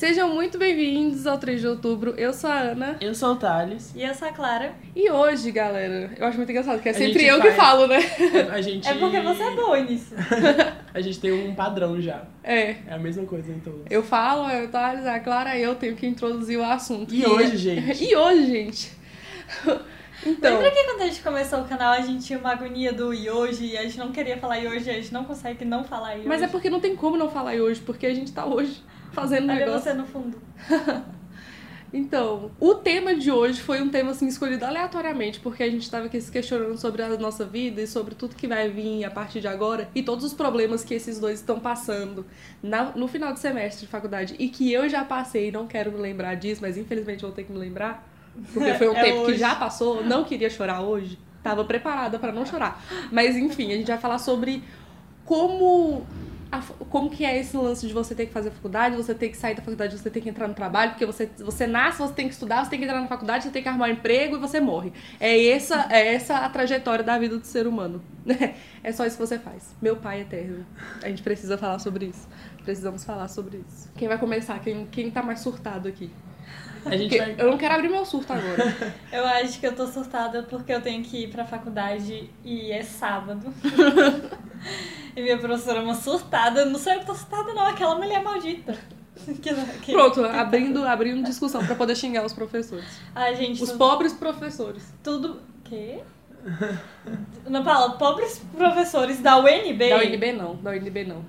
Sejam muito bem-vindos ao 3 de outubro. Eu sou a Ana. Eu sou o Thales. E eu sou a Clara. E hoje, galera, eu acho muito engraçado, que é A sempre eu que faz- falo, né? A gente. É porque você é boa nisso. A gente tem um padrão já. É. É a mesma coisa em todos. Eu falo, eu Thales, a Clara e eu tenho que introduzir o assunto. E que hoje, é- gente? E hoje, gente? Então, Lembra que quando a gente começou o canal a gente tinha uma agonia do e hoje e a gente não queria falar e hoje, a gente não consegue não falar e mas é porque não tem como não falar e hoje, porque a gente tá hoje fazendo Olha negócio. você no fundo. Então, o tema de hoje foi um tema assim escolhido aleatoriamente, porque a gente estava aqui se questionando sobre a nossa vida e sobre tudo que vai vir a partir de agora e todos os problemas que esses dois estão passando na- no final de semestre de faculdade e que eu já passei e não quero me lembrar disso, mas infelizmente vou ter que me lembrar, porque foi um É tempo que hoje. já passou, não queria chorar hoje, tava preparada para não chorar. Mas enfim, a gente vai falar sobre como a como que é esse lance de você ter que fazer faculdade, você ter que sair da faculdade, você ter que entrar no trabalho, porque você, você nasce, você tem que estudar, você tem que entrar na faculdade, você tem que arrumar um emprego e você morre. É essa, é essa a trajetória da vida do ser humano. É só isso que você faz. Meu pai eterno. A gente precisa falar sobre isso. Precisamos falar sobre isso. Quem vai começar? Quem, quem tá mais surtado aqui? A gente vai. eu não quero abrir meu surto agora. Eu acho que eu tô surtada porque eu tenho que ir pra faculdade e é sábado. e minha professora é uma surtada. Não sou eu que tô surtada, não, aquela mulher maldita. Que- que- Pronto, abrindo, abrindo discussão pra poder xingar os professores. Ai, gente, Os tudo- pobres professores. tudo. Quê? Não fala, pobres professores da UNB. Da UNB não, da UNB não.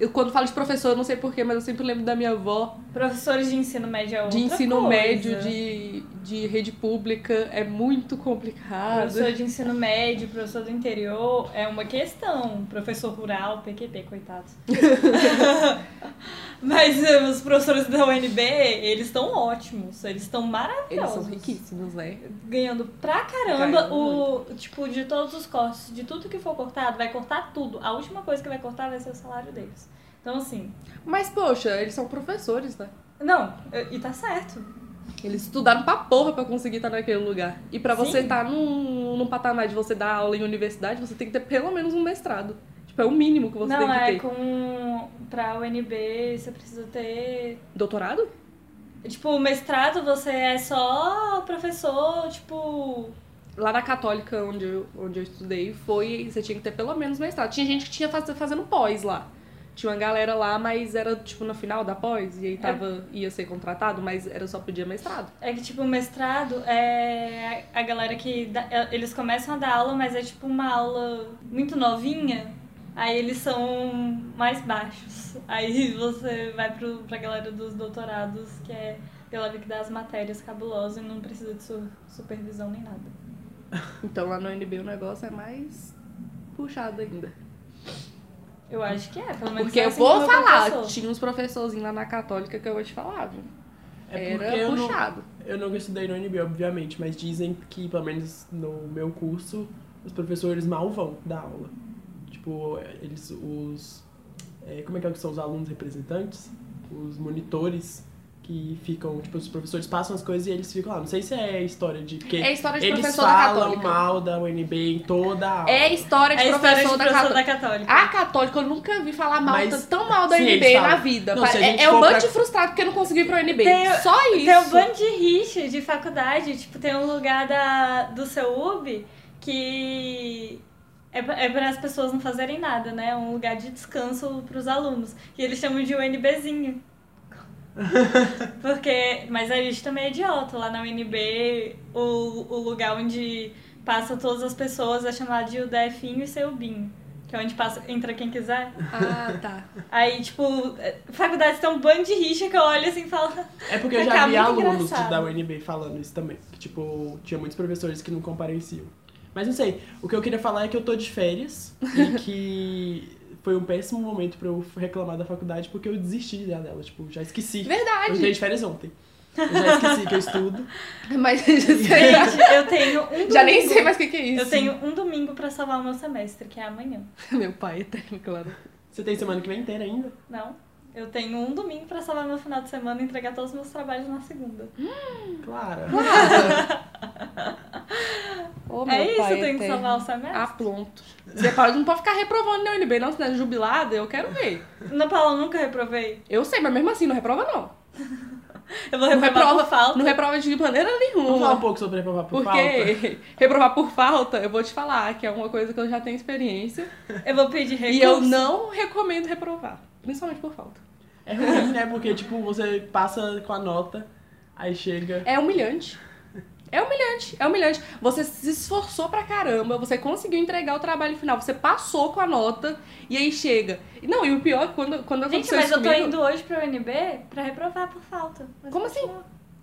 Eu, quando falo de professor, eu não sei porquê, mas eu sempre lembro da minha avó Professores de ensino médio é outra de ensino coisa. médio, de, de rede pública. É muito complicado. Professor de ensino médio, professor do interior, é uma questão. Professor rural, PQP, coitados. Mas eh, os professores da UNB, eles estão ótimos, eles estão Eles maravilhosos. são riquíssimos, né? Ganhando pra caramba Ganhando o, tipo, de todos os cortes, de tudo que for cortado, vai cortar tudo. A última coisa que vai cortar vai ser o salário deles. Então, assim, Mas, poxa, eles são professores, né? não, e tá certo. Eles estudaram pra porra pra conseguir estar naquele lugar. E pra você Sim. estar num, num patamar de você dar aula em universidade, você tem que ter pelo menos um mestrado. Tipo, é o mínimo que você não, tem que é ter. com. Pra UNB você precisa ter Doutorado? Tipo, mestrado você é só professor, tipo. Lá na Católica, onde eu, onde eu estudei, foi. Você tinha que ter pelo menos mestrado. Tinha gente que tinha faz, fazendo pós lá. Tinha uma galera lá, mas era tipo no final da pós, e aí tava, ia ser contratado, mas era só pedir mestrado. É que, tipo, mestrado é a galera que. dá- é, eles começam a dar aula, mas é tipo uma aula muito novinha. Aí eles são mais baixos. Aí você vai pro, pra galera dos doutorados, que é galera que dá as matérias cabulosas e não precisa de su- supervisão nem nada. Então lá no UNB o negócio é mais puxado ainda. Eu acho que é, pelo menos Porque é eu assim vou falar, professor. tinha uns professorzinhos lá na Católica que eu vou te falar, viu? É porque Era eu não, puxado. eu não estudei no UNB, obviamente, mas dizem que, pelo menos no meu curso, os professores mal vão dar aula. Tipo, eles, os. é, como é que, é que são os alunos representantes? Os monitores que ficam, tipo, os professores passam as coisas e eles ficam lá. Não sei se é história de. Porque É história de eles professor da falam Católica. mal da UNB em toda a aula. É história de É a história professor, de da professor Católica. da Católica. A Católica eu nunca vi falar mal, Mas- tão mal da sim, UNB eles na falam. vida. Não, é é um bando pra- de frustrado porque não conseguiu ir pra UNB. Tem- Só isso. Tem um bando de rixa de faculdade, tipo, tem um lugar da, do seu UB que é, pra- é para as pessoas não fazerem nada, né? Um lugar de descanso pros alunos. E eles chamam de UNBzinho. Porque, mas a gente também é idiota. Lá na UNB, o, o lugar onde passa todas as pessoas é chamado de UDFinho e Seubinho. Que é onde passa, entra quem quiser. Ah, tá. Aí, tipo, faculdades tem um bando de rixa que eu olho assim e falo. É porque eu já vi alunos engraçado. da UNB falando isso também. Que, tipo, tinha muitos professores que não compareciam. Mas não sei, o que eu queria falar é que eu tô de férias e que foi um péssimo momento pra eu reclamar da faculdade porque eu desisti dela. Tipo, já esqueci. Eu Verdade. entrei de férias ontem. Eu já esqueci que eu estudo. Mas Gente, eu tenho um já nem domingo- sei mais o que, que é isso. Eu tenho um domingo pra salvar o meu semestre, que é amanhã. Meu pai eterno, claro. Você tem semana que vem inteira ainda? Não? Eu tenho um domingo pra salvar meu final de semana e entregar todos os meus trabalhos na segunda. Clara. Ô, é meu isso, pai eu tenho que salvar o semestre. Ah, pronto. Você pode, não pode ficar reprovando na UNB, não, se não é jubilada, eu quero ver. Na Paula eu nunca reprovei. Eu sei, mas mesmo assim, não reprova não. Eu vou Não reprovar reprova, por falta. não reprova de maneira Vamos falar um nenhuma. pouco sobre reprovar por falta? Porque reprovar por falta, eu vou te falar que é uma coisa que eu já tenho experiência. Eu vou pedir recurso. E eu não recomendo reprovar. Principalmente por falta. É ruim, né? Porque, tipo, você passa com a nota, aí chega... É humilhante. É humilhante, é humilhante. Você se esforçou pra caramba, você conseguiu entregar o trabalho final, você passou com a nota e aí chega. E Não, e o pior é que quando, quando Gente, aconteceu mas isso eu tô comigo- indo hoje pro UNB pra reprovar por falta. Mas Como assim? Eu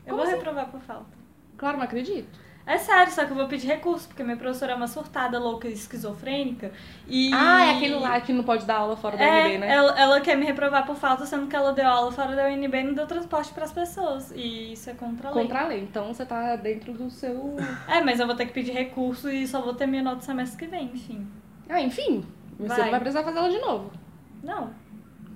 Como vou assim? reprovar por falta. Claro, não acredito. É sério, só que eu vou pedir recurso, porque minha professora é uma surtada, louca e esquizofrênica. E... Ah, é aquele lá que não pode dar aula fora da É, UNB, né? ela, ela quer me reprovar por falta, sendo que ela deu aula fora da UNB e não deu transporte pras pessoas. E isso é contra a lei. Contra a lei. Então você tá dentro do seu. É, mas eu vou ter que pedir recurso e só vou ter minha nota semestre que vem, enfim. Ah, enfim. Você Vai. não vai precisar fazer ela de novo. Não.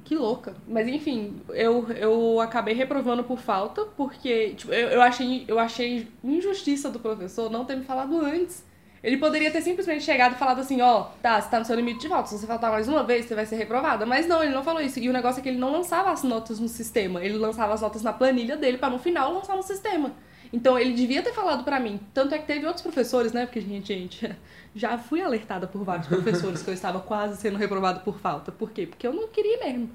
Que louca. Mas enfim, eu, eu acabei reprovando por falta, porque tipo, eu, eu, achei, eu achei injustiça do professor não ter me falado antes. Ele poderia ter simplesmente chegado e falado assim, ó, tá, você tá no seu limite de falta, se você faltar mais uma vez, você vai ser reprovada. Mas não, ele não falou isso. E o negócio é que ele não lançava as notas no sistema, ele lançava as notas na planilha dele pra no final lançar no sistema. Então ele devia ter falado pra mim. Tanto é que teve outros professores, né? Porque, gente, gente, já fui alertada por vários professores que eu estava quase sendo reprovado por falta. Por quê? Porque eu não queria mesmo.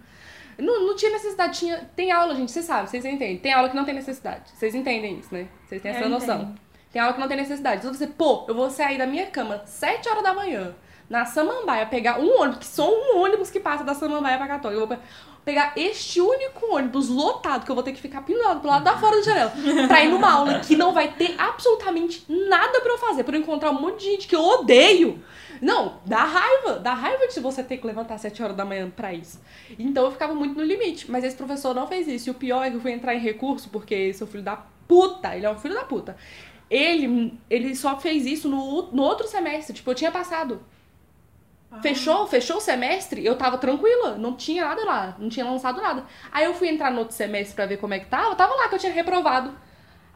Não, não tinha necessidade, tinha. Tem aula, gente, vocês sabem, vocês entendem. Tem aula que não tem necessidade. Vocês entendem isso, né? Vocês têm essa Eu noção. entendo. Tem aula que não tem necessidade. Então você, pô, eu vou sair da minha cama 7 horas da manhã, na Samambaia, pegar um ônibus, que só um ônibus que passa da Samambaia pra Católica. Eu vou pe- pegar este único ônibus lotado, que eu vou ter que ficar pendurado pro lado da fora da janela, pra ir numa aula que não vai ter absolutamente nada pra eu fazer, pra eu encontrar um monte de gente que eu odeio. Não, dá raiva, dá raiva de você ter que levantar 7 horas da manhã pra isso. Então eu ficava muito no limite, mas esse professor não fez isso. E o pior é que eu fui entrar em recurso, porque seu filho da puta, ele é um filho da puta. Ele, ele só fez isso no, no outro semestre, tipo, eu tinha passado. Fechou, fechou o semestre, eu tava tranquila, não tinha nada lá, não tinha lançado nada. Aí eu fui entrar no outro semestre pra ver como é que tava, tava lá que eu tinha reprovado.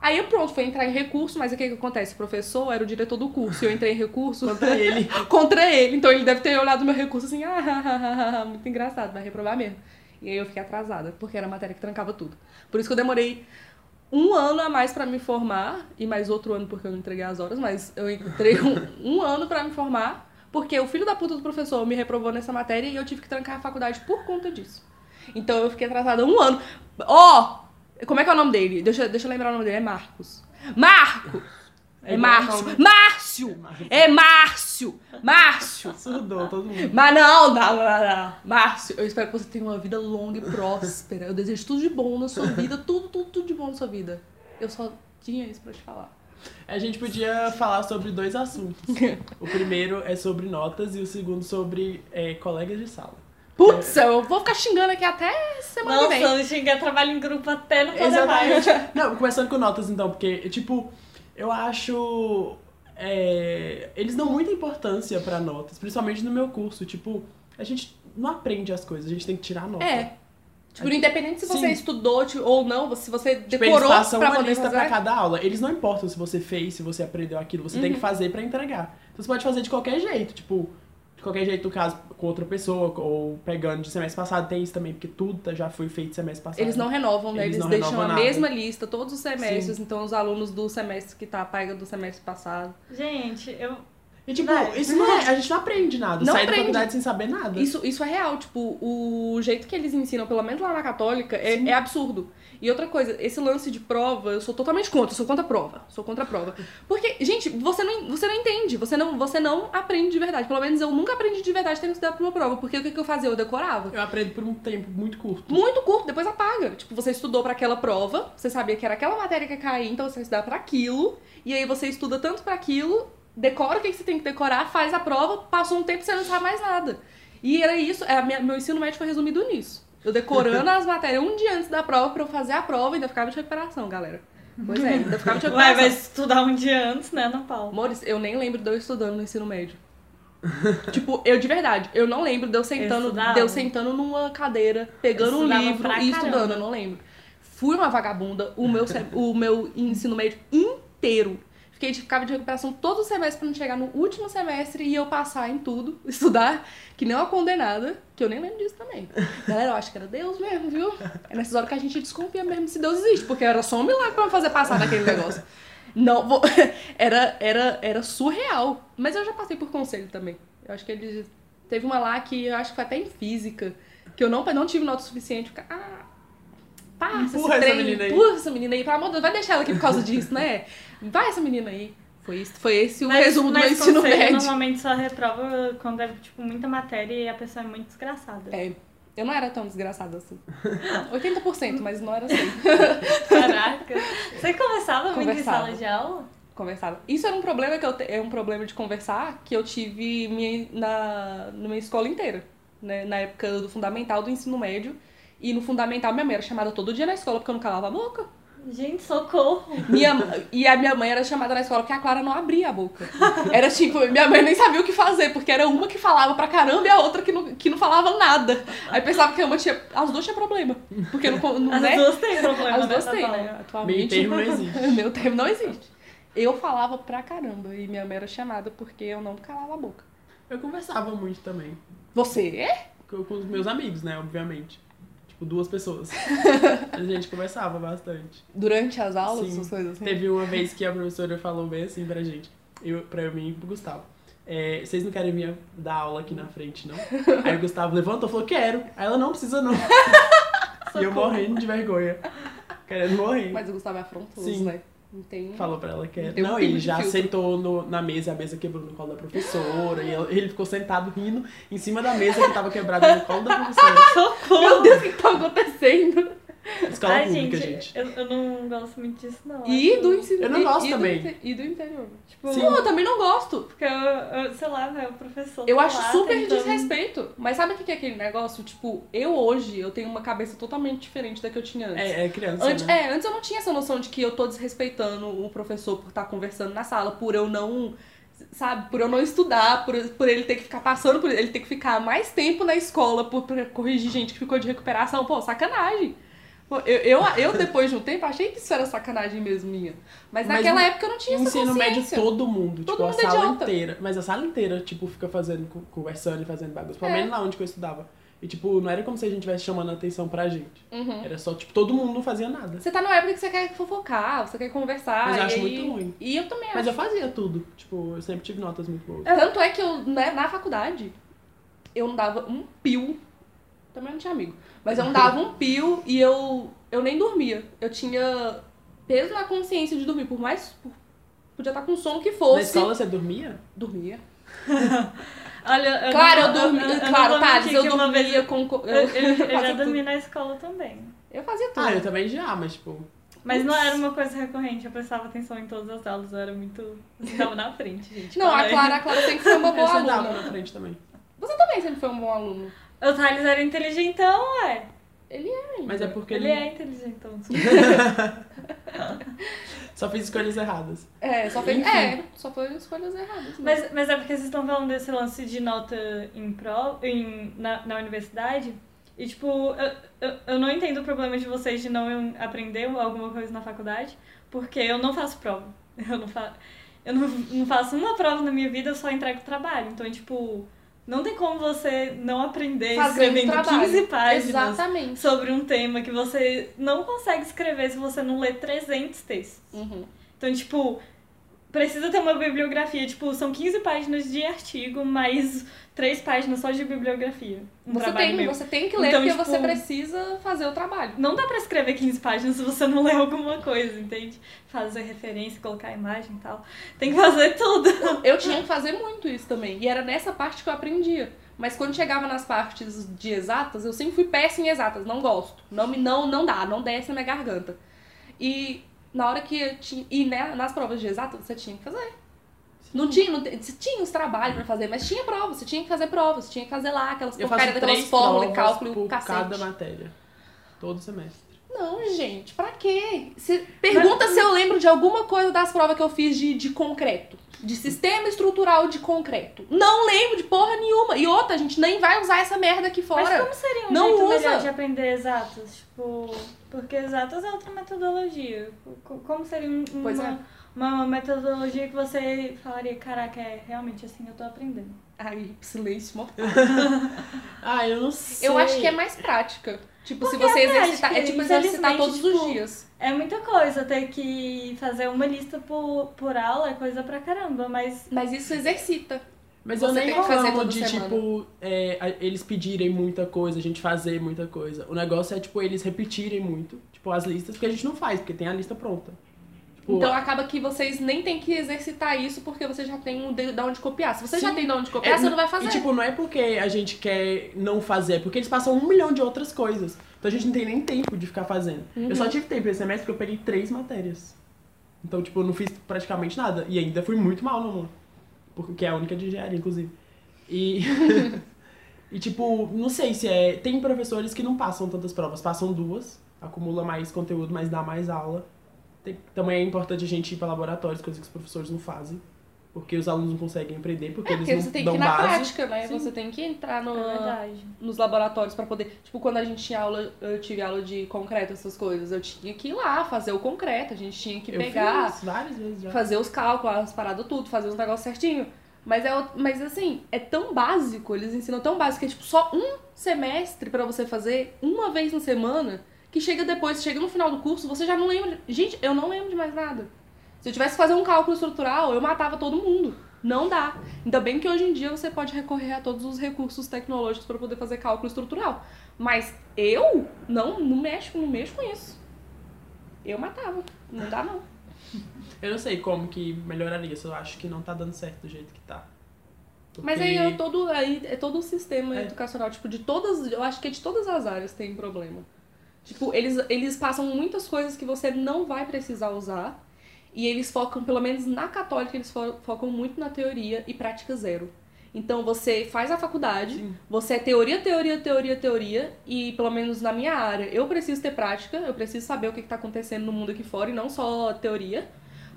Aí eu pronto, fui entrar em recurso, mas o que que acontece? O professor era o diretor do curso, e eu entrei em recurso Contra ele. contra ele. Então ele deve ter olhado meu recurso assim, ah, muito engraçado, vai reprovar mesmo. E aí eu fiquei atrasada, porque era a matéria que trancava tudo. Por isso que eu demorei um ano a mais pra me formar, e mais outro ano porque eu não entreguei as horas, mas eu entrei um, um ano pra me formar, porque o filho da puta do professor me reprovou nessa matéria e eu tive que trancar a faculdade por conta disso. Então eu fiquei atrasada um ano. Ó! como é que é o nome dele? Deixa, deixa eu lembrar o nome dele. É Marcos. Marcos! É, É Márcio. Márcio! É Márcio! Márcio! Surdou todo mundo. Mas não, não, não, não. Márcio, eu espero que você tenha uma vida longa e próspera. Eu desejo tudo de bom na sua vida, tudo, tudo, tudo de bom na sua vida. Eu só tinha isso pra te falar. A gente podia falar sobre dois assuntos. O primeiro é sobre notas e o segundo sobre é, colegas de sala. Putz, eu vou ficar xingando aqui até semana que vem. Nossa, xinguei trabalho em grupo até não poder mais. Exatamente. Não, começando com notas então, porque, tipo, eu acho. é, eles dão muita importância pra notas, principalmente no meu curso. Tipo, a gente não aprende as coisas, a gente tem que tirar nota. É. Tipo, independente se você Sim. estudou tipo, ou não, se você Tipo, eles decorou passam pra uma poder lista fazer. pra cada aula. Eles não importam se você fez, se você aprendeu aquilo, você tem que fazer pra entregar. Então você pode fazer de qualquer jeito, tipo, de qualquer jeito, no caso, com outra pessoa, ou pegando de semestre passado, tem isso também, porque tudo tá- já foi feito semestre passado. Eles não renovam, né? Eles Eles, não deixam renovam a nada. mesma lista todos os semestres. Então, os alunos do semestre que tá paga do semestre passado. Gente, eu. E tipo, Vai. isso não é, a gente não aprende nada. Não Sai da aprende. faculdade sem saber nada. Isso, isso é real, tipo, o jeito que eles ensinam, pelo menos lá na Católica, é, é absurdo. E outra coisa, esse lance de prova, eu sou totalmente contra, eu sou contra a prova. Sou contra a prova. Porque, gente, você não, você não entende, você não, você não aprende de verdade. Pelo menos eu nunca aprendi de verdade tendo estudado pra uma prova. Porque o que, que eu fazia? Eu decorava. Eu aprendo por um tempo muito curto. Muito curto, depois apaga. Tipo, você estudou pra aquela prova, você sabia que era aquela matéria que ia cair, então você vai estudar pra aquilo, e aí você estuda tanto pra aquilo, decora o que que você tem que decorar, faz a prova, passou um tempo você não sabe mais nada. E era isso, é, a minha- meu ensino médio foi resumido nisso. Eu decorando as matérias um dia antes da prova pra eu fazer a prova e ainda ficava de recuperação, galera. Pois é, ainda ficava de Ué, recuperação. vai estudar um dia antes, né, Ana Paula? Amores, eu nem lembro de eu estudando no ensino médio. tipo, eu de verdade, eu não lembro de eu sentando, estudava. de eu sentando numa cadeira, pegando Eu um livro e estudando, caramba. eu não lembro. Fui uma vagabunda o meu, o meu ensino médio inteiro. Fiquei de, ficava de recuperação todo o semestre pra não chegar no último semestre e eu passar em tudo, estudar, que nem uma condenada, que eu nem lembro disso também. Galera, eu acho que era Deus mesmo, viu? É nessas horas que a gente desconfia mesmo se Deus existe, porque era só um milagre pra me fazer passar naquele negócio. Não, vou- era, era, era surreal. Mas eu já passei por conselho também. Eu acho que ele. Teve uma lá que eu acho que foi até em física, que eu não, não tive nota suficiente. Ah, passa Empurra esse essa trem, menina aí. empurra essa menina aí, pelo amor de Deus, vai deixar ela aqui por causa disso, né? Vai essa menina aí. Foi, isso, foi esse o Mas- resumo do mas ensino conselho médio. normalmente só reprova quando é, tipo, muita matéria e a pessoa é muito desgraçada. É, eu não era tão desgraçada assim. 80%, mas não era assim. Caraca. Você conversava muito em Conversava. sala de aula? Conversava. Isso era um problema que eu te- é um problema de conversar que eu tive minha, na, na minha escola inteira. Né? Na época do fundamental, do ensino médio. E no fundamental, minha mãe era chamada todo dia na escola porque eu não calava a boca. Gente, socorro. Minha, e a minha mãe era chamada na escola porque a Clara não abria a boca. Era tipo, minha mãe nem sabia o que fazer, porque era uma que falava pra caramba e a outra que não, que não falava nada. Aí pensava que uma tinha. As duas tinham problema. Porque não, não As né? duas têm problema As duas nessa têm, né? Atualmente. Meio termo não existe. Meu termo não existe. Eu falava pra caramba e minha mãe era chamada porque eu não calava a boca. Eu conversava muito também. Você é? Com os meus amigos, né? Obviamente. Tipo, duas pessoas. A gente conversava bastante. Durante as aulas, Sim. essas coisas assim? Teve uma vez que a professora falou bem assim pra gente, eu, pra mim e pro Gustavo. É, vocês não querem vir dar aula aqui na frente, não? Aí o Gustavo levantou e falou, quero. Aí ela não precisa não. e eu morrendo de vergonha. Querendo morrer. Mas o Gustavo é afrontoso, Sim. né? Não tem. Falou pra ela que Não era. um Não, pingo ele já filtro. sentou no- na mesa, a mesa quebrou no colo da professora. e ele ficou sentado rindo em cima da mesa que tava quebrada no colo da professora. Meu Deus, o que tá acontecendo? Escola Ai, pública, gente, gente. Eu, eu não gosto muito disso, não. E Acho- do ensino. Eu não e- gosto e do também. E do interior. Tipo, Sim. Não, eu também não gosto. porque eu, eu sei lá, o professor. Eu tá acho lá super tentando- desrespeito. Mas sabe o que é aquele negócio? Tipo, eu hoje, eu tenho uma cabeça totalmente diferente da que eu tinha antes. É, é criança, Antes, né? é, antes eu não tinha essa noção de que eu tô desrespeitando o professor por estar conversando na sala, por eu não, sabe, por eu não estudar, por, por ele ter que ficar passando, por ele ter que ficar mais tempo na escola por, pra corrigir gente que ficou de recuperação. Pô, sacanagem. Eu, eu, eu, depois de um tempo, achei que isso era sacanagem mesmo minha. Mas, Mas naquela época eu não tinha essa Ensino médio todo mundo, Todo tipo, mundo a sala idiota. inteira. Mas a sala inteira, tipo, fica fazendo, co- conversando e fazendo bagunça. Pelo É. menos lá onde eu estudava. E, tipo, não era como se a gente estivesse chamando a atenção pra gente. Uhum. Era só, tipo, todo mundo não fazia nada. Você tá numa época que você quer fofocar, você quer conversar. Mas eu acho aí- muito ruim. E eu também Mas acho. eu fazia tudo. Tipo, eu sempre tive notas muito boas. Tanto é que eu, né, na faculdade, eu não dava um pio. Também não tinha amigo. Mas eu não dava um pio e eu, eu nem dormia. Eu tinha peso na consciência de dormir. Por mais. por- podia estar com sono que Na fosse. escola você dormia? Dormia. Olha, eu claro, não- eu dormia. eu- eu claro, Thales, eu dormia vez- com. co- Eu, eu- eu já dormi na escola também. Eu fazia tudo. Ah, eu também já, mas, tipo... Mas não era uma coisa recorrente, eu prestava atenção em todas as aulas, eu era muito. Eu estava na frente, gente. Não, a. Clara, a Clara sempre foi uma Eu boa sentava aluna. na frente também. Você também sempre foi um bom aluno. O Thales era inteligentão, ué. Ele é. Mas é porque Ele ele, é inteligentão. só fiz escolhas erradas. É, só. Enfim. É, só foi escolhas erradas. mesmo. Mas, mas é porque vocês estão falando desse lance de nota em pro, em, na, na universidade. E, tipo, eu, eu, eu não entendo o problema de vocês de não aprender alguma coisa na faculdade, porque eu não faço prova. Eu não, fa eu não, não faço uma prova na minha vida, eu só entrego trabalho. Então, tipo, não tem como você não aprender Fazer um escrevendo trabalho. 15 páginas Exatamente. sobre um tema que você não consegue escrever se você não lê 300 textos. Uhum. Então, tipo, precisa ter uma bibliografia. Tipo, são 15 páginas de artigo, mais 3 páginas só de bibliografia. Um Você tem, meu. você tem que ler Então, porque tipo, você precisa fazer o trabalho. Não dá pra escrever 15 páginas se você não lê alguma coisa, entende? Fazer referência, colocar imagem e tal. Tem que fazer tudo. Eu tinha que fazer muito isso também. E era nessa parte que eu aprendia. Mas quando chegava nas partes de exatas, eu sempre fui péssima em exatas. Não gosto. Não, me, não, não dá, não desce na minha garganta. E na hora que eu tinha. E né, nas provas de exatas, você tinha que fazer. Não tinha, não, você tinha os trabalhos pra fazer, mas tinha prova, você tinha que fazer provas, você tinha que fazer lá aquelas porcaria daquelas fórmulas provas cálculo e por cacete. cada matéria. Todo semestre. Não, gente, pra quê? Você pergunta se eu lembro de alguma coisa das provas que eu fiz de, de concreto. de sistema estrutural de concreto. Não lembro de porra nenhuma. E outra, a gente nem vai usar essa merda aqui fora. Mas como seria um Não jeito usa. melhor de aprender exatas? Tipo, porque exatas é outra metodologia. Co- Como seria um- uma, é. uma metodologia que você falaria, caraca, é realmente assim eu tô aprendendo? Ai, silêncio mortal. Ah, eu não sei. Eu acho que é mais prática. Tipo, se Porque você é exercitar. É tipo exercitar todos os tipo, dias. É muita coisa ter que fazer uma lista por, por aula, é coisa pra caramba, mas Mas isso exercita. Mas Você eu nem tem que fazer reclamo toda de, semana. tipo, é, eles pedirem muita coisa, a gente fazer muita coisa. O negócio é, tipo, eles repetirem muito, tipo, as listas, porque a gente não faz, porque tem a lista pronta. Tipo, Então acaba que vocês nem tem que exercitar isso porque você já tem um de de onde copiar. Se você já Sim. tem de onde copiar, É, você não vai fazer. E, tipo, não é porque a gente quer não fazer, é porque eles passam um milhão de outras coisas. Então a gente não tem nem tempo de ficar fazendo. Eu só tive tempo esse semestre porque eu peguei três matérias. Então, tipo, eu não fiz praticamente nada. E ainda fui muito mal no Porque é a única de engenharia, inclusive. E. e, tipo, não sei se é. Tem professores que não passam tantas provas, passam duas, acumula mais conteúdo, mas dá mais aula. Tem- também é importante a gente ir para laboratórios, coisa que os professores não fazem. Porque os alunos não conseguem aprender, porque é, eles porque não você tem que dão ir na base. prática, né? Sim. Você tem que entrar no, é nos laboratórios pra poder. Tipo, quando a gente tinha aula, eu tive aula de concreto, essas coisas, eu tinha que ir lá fazer o concreto, a gente tinha que Eu pegar, fiz várias vezes já. fazer os cálculos, as paradas tudo, fazer os negócios certinho. Mas, é, o- mas assim, é tão básico, eles ensinam tão básico que é tipo só um semestre pra você fazer uma vez na semana, que chega depois, chega no final do curso, você já não lembra. Gente, eu não lembro de mais nada. Se eu tivesse que fazer um cálculo estrutural, eu matava todo mundo. Não dá. Ainda bem que hoje em dia você pode recorrer a todos os recursos tecnológicos para poder fazer cálculo estrutural. Mas eu não, não mexo, não mexo com isso. Eu matava. Não dá não. Eu não sei como que melhoraria, só acho que não tá dando certo do jeito que tá. Mas Porque- aí é todo, aí é todo o sistema É. educacional, tipo, de todas, eu acho que é de todas as áreas tem problema. Tipo, eles, eles passam muitas coisas que você não vai precisar usar. E eles focam, pelo menos na católica, eles fo- focam muito na teoria e prática zero. Então você faz a faculdade, Sim. você é teoria, teoria, teoria, teoria, e pelo menos na minha área, eu preciso ter prática, eu preciso saber o que está acontecendo no mundo aqui fora e não só teoria,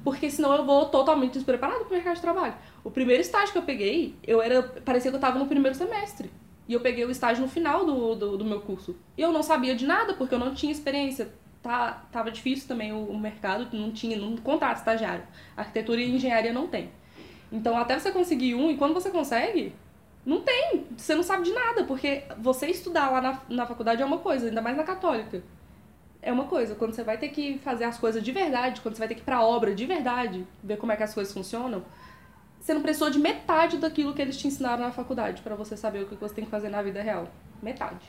porque senão eu vou totalmente despreparado para o mercado de trabalho. O primeiro estágio que eu peguei, eu era. parecia que eu estava no primeiro semestre. E eu peguei o estágio no final do, do, do meu curso. E eu não sabia de nada, porque eu não tinha experiência. Tá, tava difícil também o, o mercado, não tinha, não contrata estagiário. Arquitetura e engenharia não tem. Então, até você conseguir um, e quando você consegue, não tem. Você não sabe de nada, porque você estudar lá na, na faculdade é uma coisa, ainda mais na católica. É uma coisa. Quando você vai ter que fazer as coisas de verdade, quando você vai ter que ir pra obra de verdade, ver como é que as coisas funcionam, você não precisou de metade daquilo que eles te ensinaram na faculdade pra você saber o que você tem que fazer na vida real. Metade.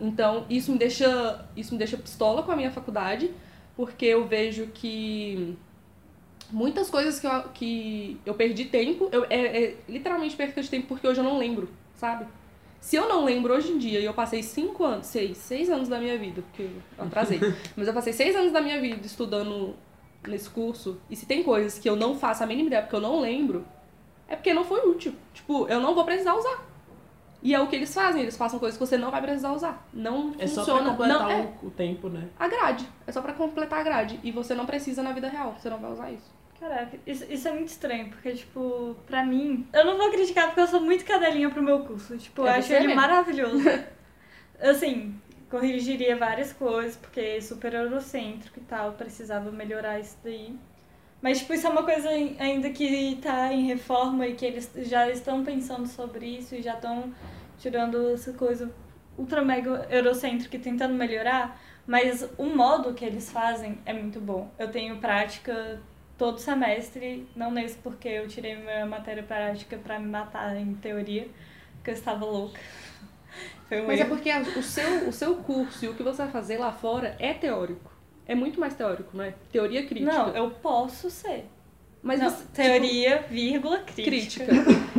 Então, isso me deixa, isso me deixa pistola com a minha faculdade, porque eu vejo que muitas coisas que eu, que eu perdi tempo, eu, é, é literalmente perca de tempo porque hoje eu não lembro, sabe? Se eu não lembro hoje em dia e eu passei cinco anos, seis, seis anos da minha vida, porque eu atrasei, mas eu passei seis anos da minha vida estudando nesse curso, e se tem coisas que eu não faço a mínima ideia porque eu não lembro, é porque não foi útil. Tipo, eu não vou precisar usar. E é o que eles fazem, eles passam coisas que você não vai precisar usar. Não É só funciona. pra completar não, é o, o tempo, né? a grade. É só pra completar a grade. E você não precisa na vida real. Você não vai usar isso. Caraca, isso, isso é muito estranho, porque, tipo, pra mim, eu não vou criticar porque eu sou muito cadelinha pro meu curso. Tipo, eu É acho você ele mesmo. maravilhoso. assim, corrigiria várias coisas, porque é super eurocêntrico e tal, precisava melhorar isso daí. Mas, tipo, isso é uma coisa ai- ainda que tá em reforma e que eles já estão pensando sobre isso e já estão tirando essa coisa ultra mega eurocêntrica e tentando melhorar. Mas o modo que eles fazem é muito bom. Eu tenho prática todo semestre, não nesse porque eu tirei minha matéria prática pra me matar em teoria, porque eu estava louca. Foi um Mas é porque o seu, o seu curso e o que você vai fazer lá fora é teórico. É muito mais teórico, não é? Teoria crítica. Não, eu posso ser. mas Não, você, tipo, teoria, vírgula, crítica. crítica.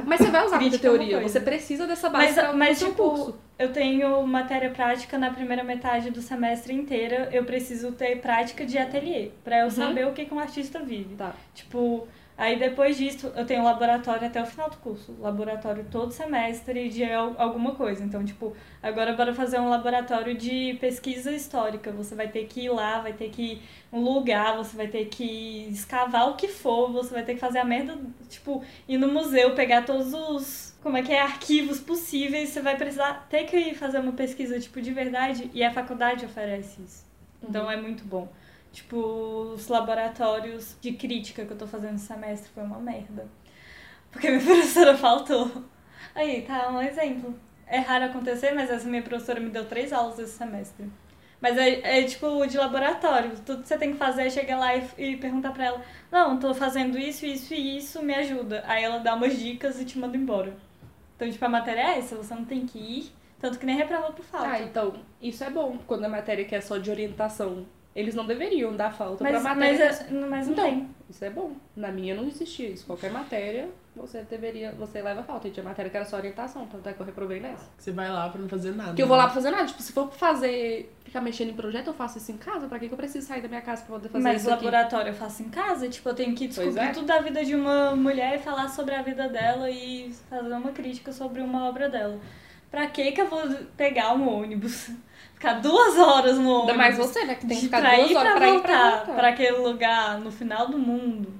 Mas você vai usar muita Crítica é teoria. Você precisa dessa base Mas, mas tipo, curso. eu tenho matéria prática na primeira metade do semestre inteira. Eu preciso ter prática de ateliê, pra eu Uhum. saber o que, que um artista vive. Tá. Tipo, Aí depois disso, eu tenho laboratório até o final do curso. Laboratório todo semestre de al- alguma coisa. Então, tipo, agora bora fazer um laboratório de pesquisa histórica. Você vai ter que ir lá, vai ter que ir um lugar, você vai ter que escavar o que for, você vai ter que fazer a merda, tipo, ir no museu, pegar todos os. Como é que é? Arquivos possíveis. Você vai precisar ter que ir fazer uma pesquisa, tipo, de verdade. E a faculdade oferece isso. Então é muito bom. Tipo, os laboratórios de crítica que eu tô fazendo esse semestre foi uma merda. Porque minha professora faltou. Aí, tá um exemplo. É raro acontecer, mas essa minha professora me deu três aulas esse semestre. Mas é, é tipo de laboratório. Tudo que você tem que fazer é chegar lá e, e perguntar pra ela: Não, tô fazendo isso, isso e isso, me ajuda. Aí ela dá umas dicas e te manda embora. Então, tipo, a matéria é essa, você não tem que ir. Tanto que nem reprova por falta. Ah, então, isso é bom. Quando a matéria que é só de orientação, eles não deveriam dar falta mas, pra mas, matéria. é- mas não Então, tem. Isso é bom. Na minha não existia isso. Qualquer matéria, você deveria, você leva falta. E tinha matéria que era só orientação, tanto é que eu reprovei nessa. Você vai lá pra não fazer nada. Porque eu vou lá pra fazer nada. Tipo, se for pra fazer, ficar mexendo em projeto, eu faço isso em casa. Pra que que eu preciso sair da minha casa pra poder fazer Mas isso o aqui? laboratório eu faço em casa, tipo, eu tenho que descobrir é. tudo da vida de uma mulher e falar sobre a vida dela e fazer uma crítica sobre uma obra dela. Pra que que eu vou pegar um ônibus? Ficar duas horas no ônibus. Ainda mais você, né? Que tem que de- ficar pra duas ir horas pra pra ir voltar, pra voltar. pra aquele lugar no final do mundo.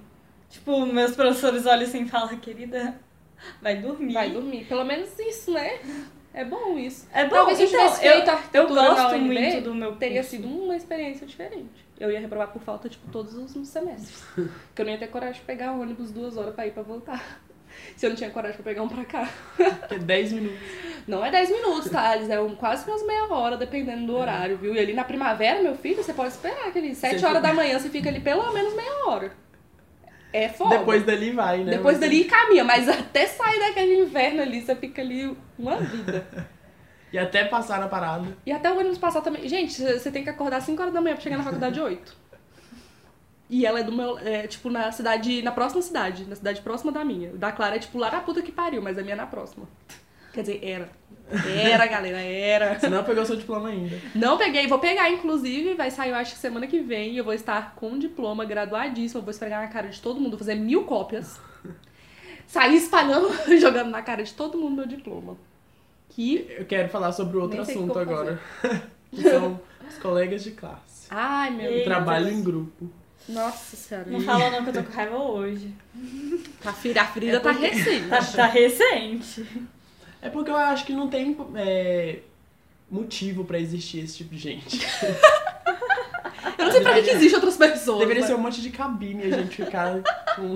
Tipo, meus professores olham assim e falam, querida, vai dormir. Vai dormir. Pelo menos isso, né? É bom isso. É bom, Talvez se eu então, tivesse eu, feito eu arquitetura na gosto UNB, muito do meu Teria curso. sido uma experiência diferente. Eu ia reprovar por falta, tipo, todos os semestres. Porque eu não ia ter coragem de pegar ônibus duas horas pra ir pra voltar. Se eu não tinha coragem pra pegar um pra cá. É 10 minutos. Não é 10 minutos, tá? Eles é um, quase umas meia hora, dependendo do horário, viu? E ali na primavera, meu filho, você pode esperar aquele 7 Você horas fica- da manhã, você fica ali pelo menos meia hora. É foda. Depois dali vai, né? Depois Mas- dali caminha, mas até sair daquele inverno ali, você fica ali uma vida. E até passar na parada. E até o ônibus passar também. Gente, você tem que acordar 5 horas da manhã pra chegar na faculdade 8. E ela é do meu. É, tipo, na cidade. Na próxima cidade. Na cidade próxima da minha. Da Clara é tipo lá na puta que pariu, mas a minha é na próxima. Quer dizer, era. Era, galera, era. Você não pegou seu diploma ainda. Não peguei, vou pegar, inclusive, vai sair, eu acho que semana que vem. Eu vou estar com diploma, graduadíssima, vou esfregar na cara de todo mundo, fazer mil cópias. Sair espalhando, jogando na cara de todo mundo meu diploma. Que. Eu quero falar sobre outro assunto vou agora. que são os colegas de classe. Ai, meu. O trabalho Deus. em grupo. Nossa senhora. Não fala não que eu tô com raiva hoje. A Frida, a Frida É tá porque- recente. Tá, tá recente. É porque eu acho que não tem é, motivo pra existir esse tipo de gente. Eu não sei pra que, que existe outras pessoas. Deveria mas- ser um monte de cabine e a gente ficar com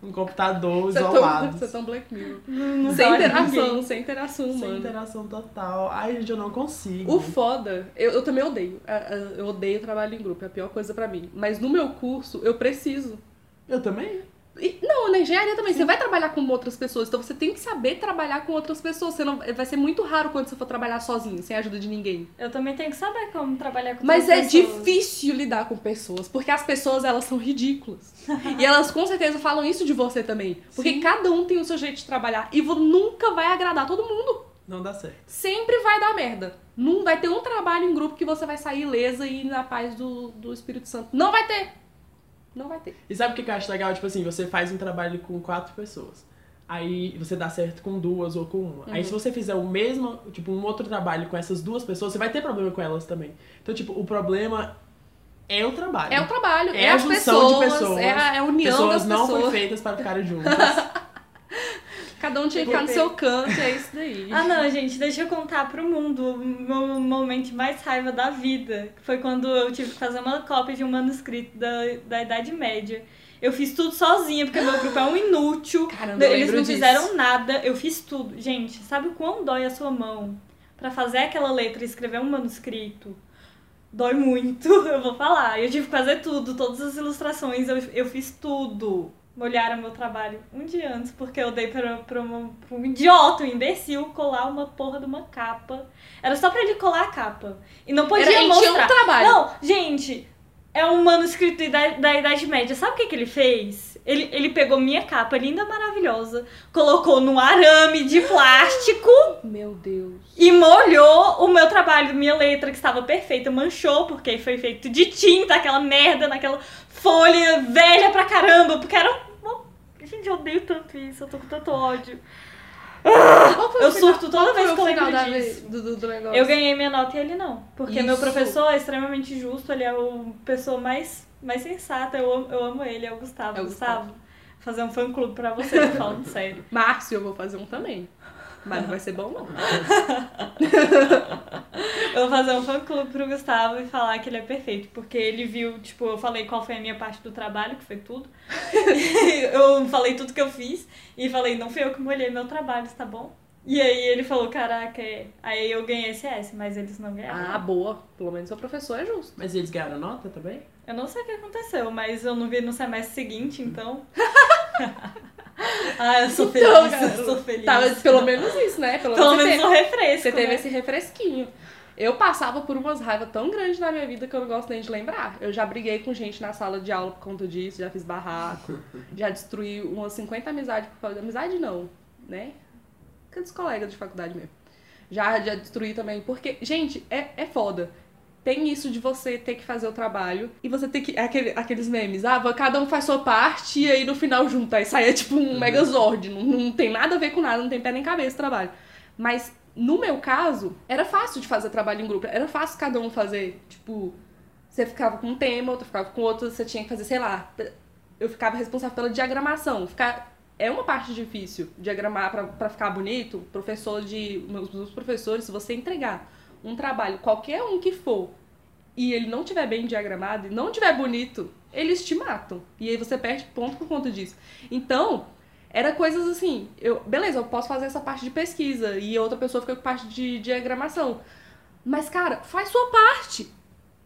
um computador Você é tão, isolado. você é tão Black Mirror. Não sem interação, ninguém. sem interação Sem humana. interação total. Ai, gente, eu não consigo. O foda, eu, eu também odeio. Ah, ah, Eu odeio trabalho em grupo, é a pior coisa pra mim. Mas no meu curso, eu preciso. Eu também. Não, na engenharia também. Você vai trabalhar com outras pessoas, então você tem que saber trabalhar com outras pessoas. Você não, vai ser muito raro quando você for trabalhar sozinho, sem a ajuda de ninguém. Eu também tenho que saber como trabalhar com Mas é pessoas. difícil lidar com pessoas, porque as pessoas elas são ridículas. e elas com certeza falam isso de você também. Porque Sim. cada um tem o seu jeito de trabalhar e nunca vai agradar todo mundo. Não dá certo. Sempre vai dar merda. Não vai ter um trabalho em grupo que você vai sair ilesa e na paz do, do Espírito Santo. Não vai ter. Não vai ter. E sabe o que eu acho legal? Tipo assim, você faz um trabalho com quatro pessoas. Aí você dá certo com duas ou com uma. Aí Uhum. se você fizer o mesmo, tipo, um outro trabalho com essas duas pessoas, você vai ter problema com elas também. Então, tipo, o problema é o trabalho. É o trabalho, É é, a junção pessoas, de pessoas. é a, é a união pessoas das não pessoas. foram feitas para ficarem juntas. Cada um tinha que ficar no seu canto, é isso daí. Ah, não, gente, deixa eu contar pro mundo o meu momento mais raiva da vida. Foi quando eu tive que fazer uma cópia de um manuscrito da, da Idade Média. Eu fiz tudo sozinha, porque meu grupo é um inútil. Caramba, Eles não disso. fizeram nada, eu fiz tudo. Gente, sabe o quão dói a sua mão pra fazer aquela letra e escrever um manuscrito? Dói muito, eu vou falar. Eu tive que fazer tudo, todas as ilustrações, eu, eu fiz tudo. Molharam meu trabalho um dia antes, porque eu dei pra, pra, uma- pra um idiota, um imbecil, colar uma porra de uma capa. Era só pra ele colar a capa. E não podia Era, mostrar. um trabalho. Não, gente, é um manuscrito da, da Idade Média. Sabe o que, que ele fez? Ele, ele pegou minha capa, linda, maravilhosa, colocou num arame de plástico Meu Deus. e molhou o meu trabalho, minha letra que estava perfeita, manchou, porque foi feito de tinta, aquela merda naquela folha velha pra caramba, porque era uma Gente, eu odeio tanto isso, eu tô com tanto ódio. O Eu final- surto toda qual foi vez o que eu final lembro da disso. do, do, negócio. Eu ganhei minha nota e ele não. Porque meu Isso. professor é extremamente justo, ele é a pessoa mais, mais sensata. Eu amo, eu amo ele, é o Gustavo. É o Gustavo, fazer um fã clube pra você, tô falando sério. Márcio, eu vou fazer um também. Mas não vai ser bom, não. Eu vou fazer um fã clube pro Gustavo e falar que ele é perfeito. Porque ele viu, tipo, eu falei qual foi a minha parte do trabalho, que foi tudo. eu falei tudo que eu fiz e falei, não fui eu que molhei meu trabalho, tá bom? E aí ele falou, caraca, é. Aí eu ganhei esse S, mas eles não ganharam. Ah, boa. Pelo menos seu professor é justo. Mas eles ganharam nota também? Eu não sei o que aconteceu, mas eu não vi no semestre seguinte, então. ah, eu sou Então, feliz, cara, eu sou feliz. Tá, mas pelo menos isso, né? Pelo, Pelo menos você um teve, refresco. você teve né? esse refresquinho. Eu passava por umas raivas tão grandes na minha vida que eu não gosto nem de lembrar. Eu já briguei com gente na sala de aula por conta disso, já fiz barraco, já destruí umas 50 amizades por causa. Amizade não, né? Aqueles colegas de faculdade mesmo. Já, já destruí também. Porque, gente, é, é foda. Tem isso de você ter que fazer o trabalho e você ter que. Aquele, aqueles memes, ah, cada um faz sua parte e aí no final junta. Aí sai é tipo um megazord. Não, não tem nada a ver com nada, não tem pé nem cabeça o trabalho. Mas no meu caso, era fácil de fazer trabalho em grupo. Era fácil cada um fazer. Tipo, você ficava com um tema, outro ficava com outro, você tinha que fazer, sei lá. Eu ficava responsável pela diagramação. Ficar, é uma parte difícil diagramar pra, pra ficar bonito. Professor de. Meus, meus professores, se você entregar um trabalho, qualquer um que for, e ele não tiver bem diagramado e não tiver bonito, eles te matam. E aí você perde ponto por conta disso. Então, era coisas assim, eu, beleza, eu posso fazer essa parte de pesquisa e outra pessoa fica com parte de diagramação. Mas, cara, faz sua parte.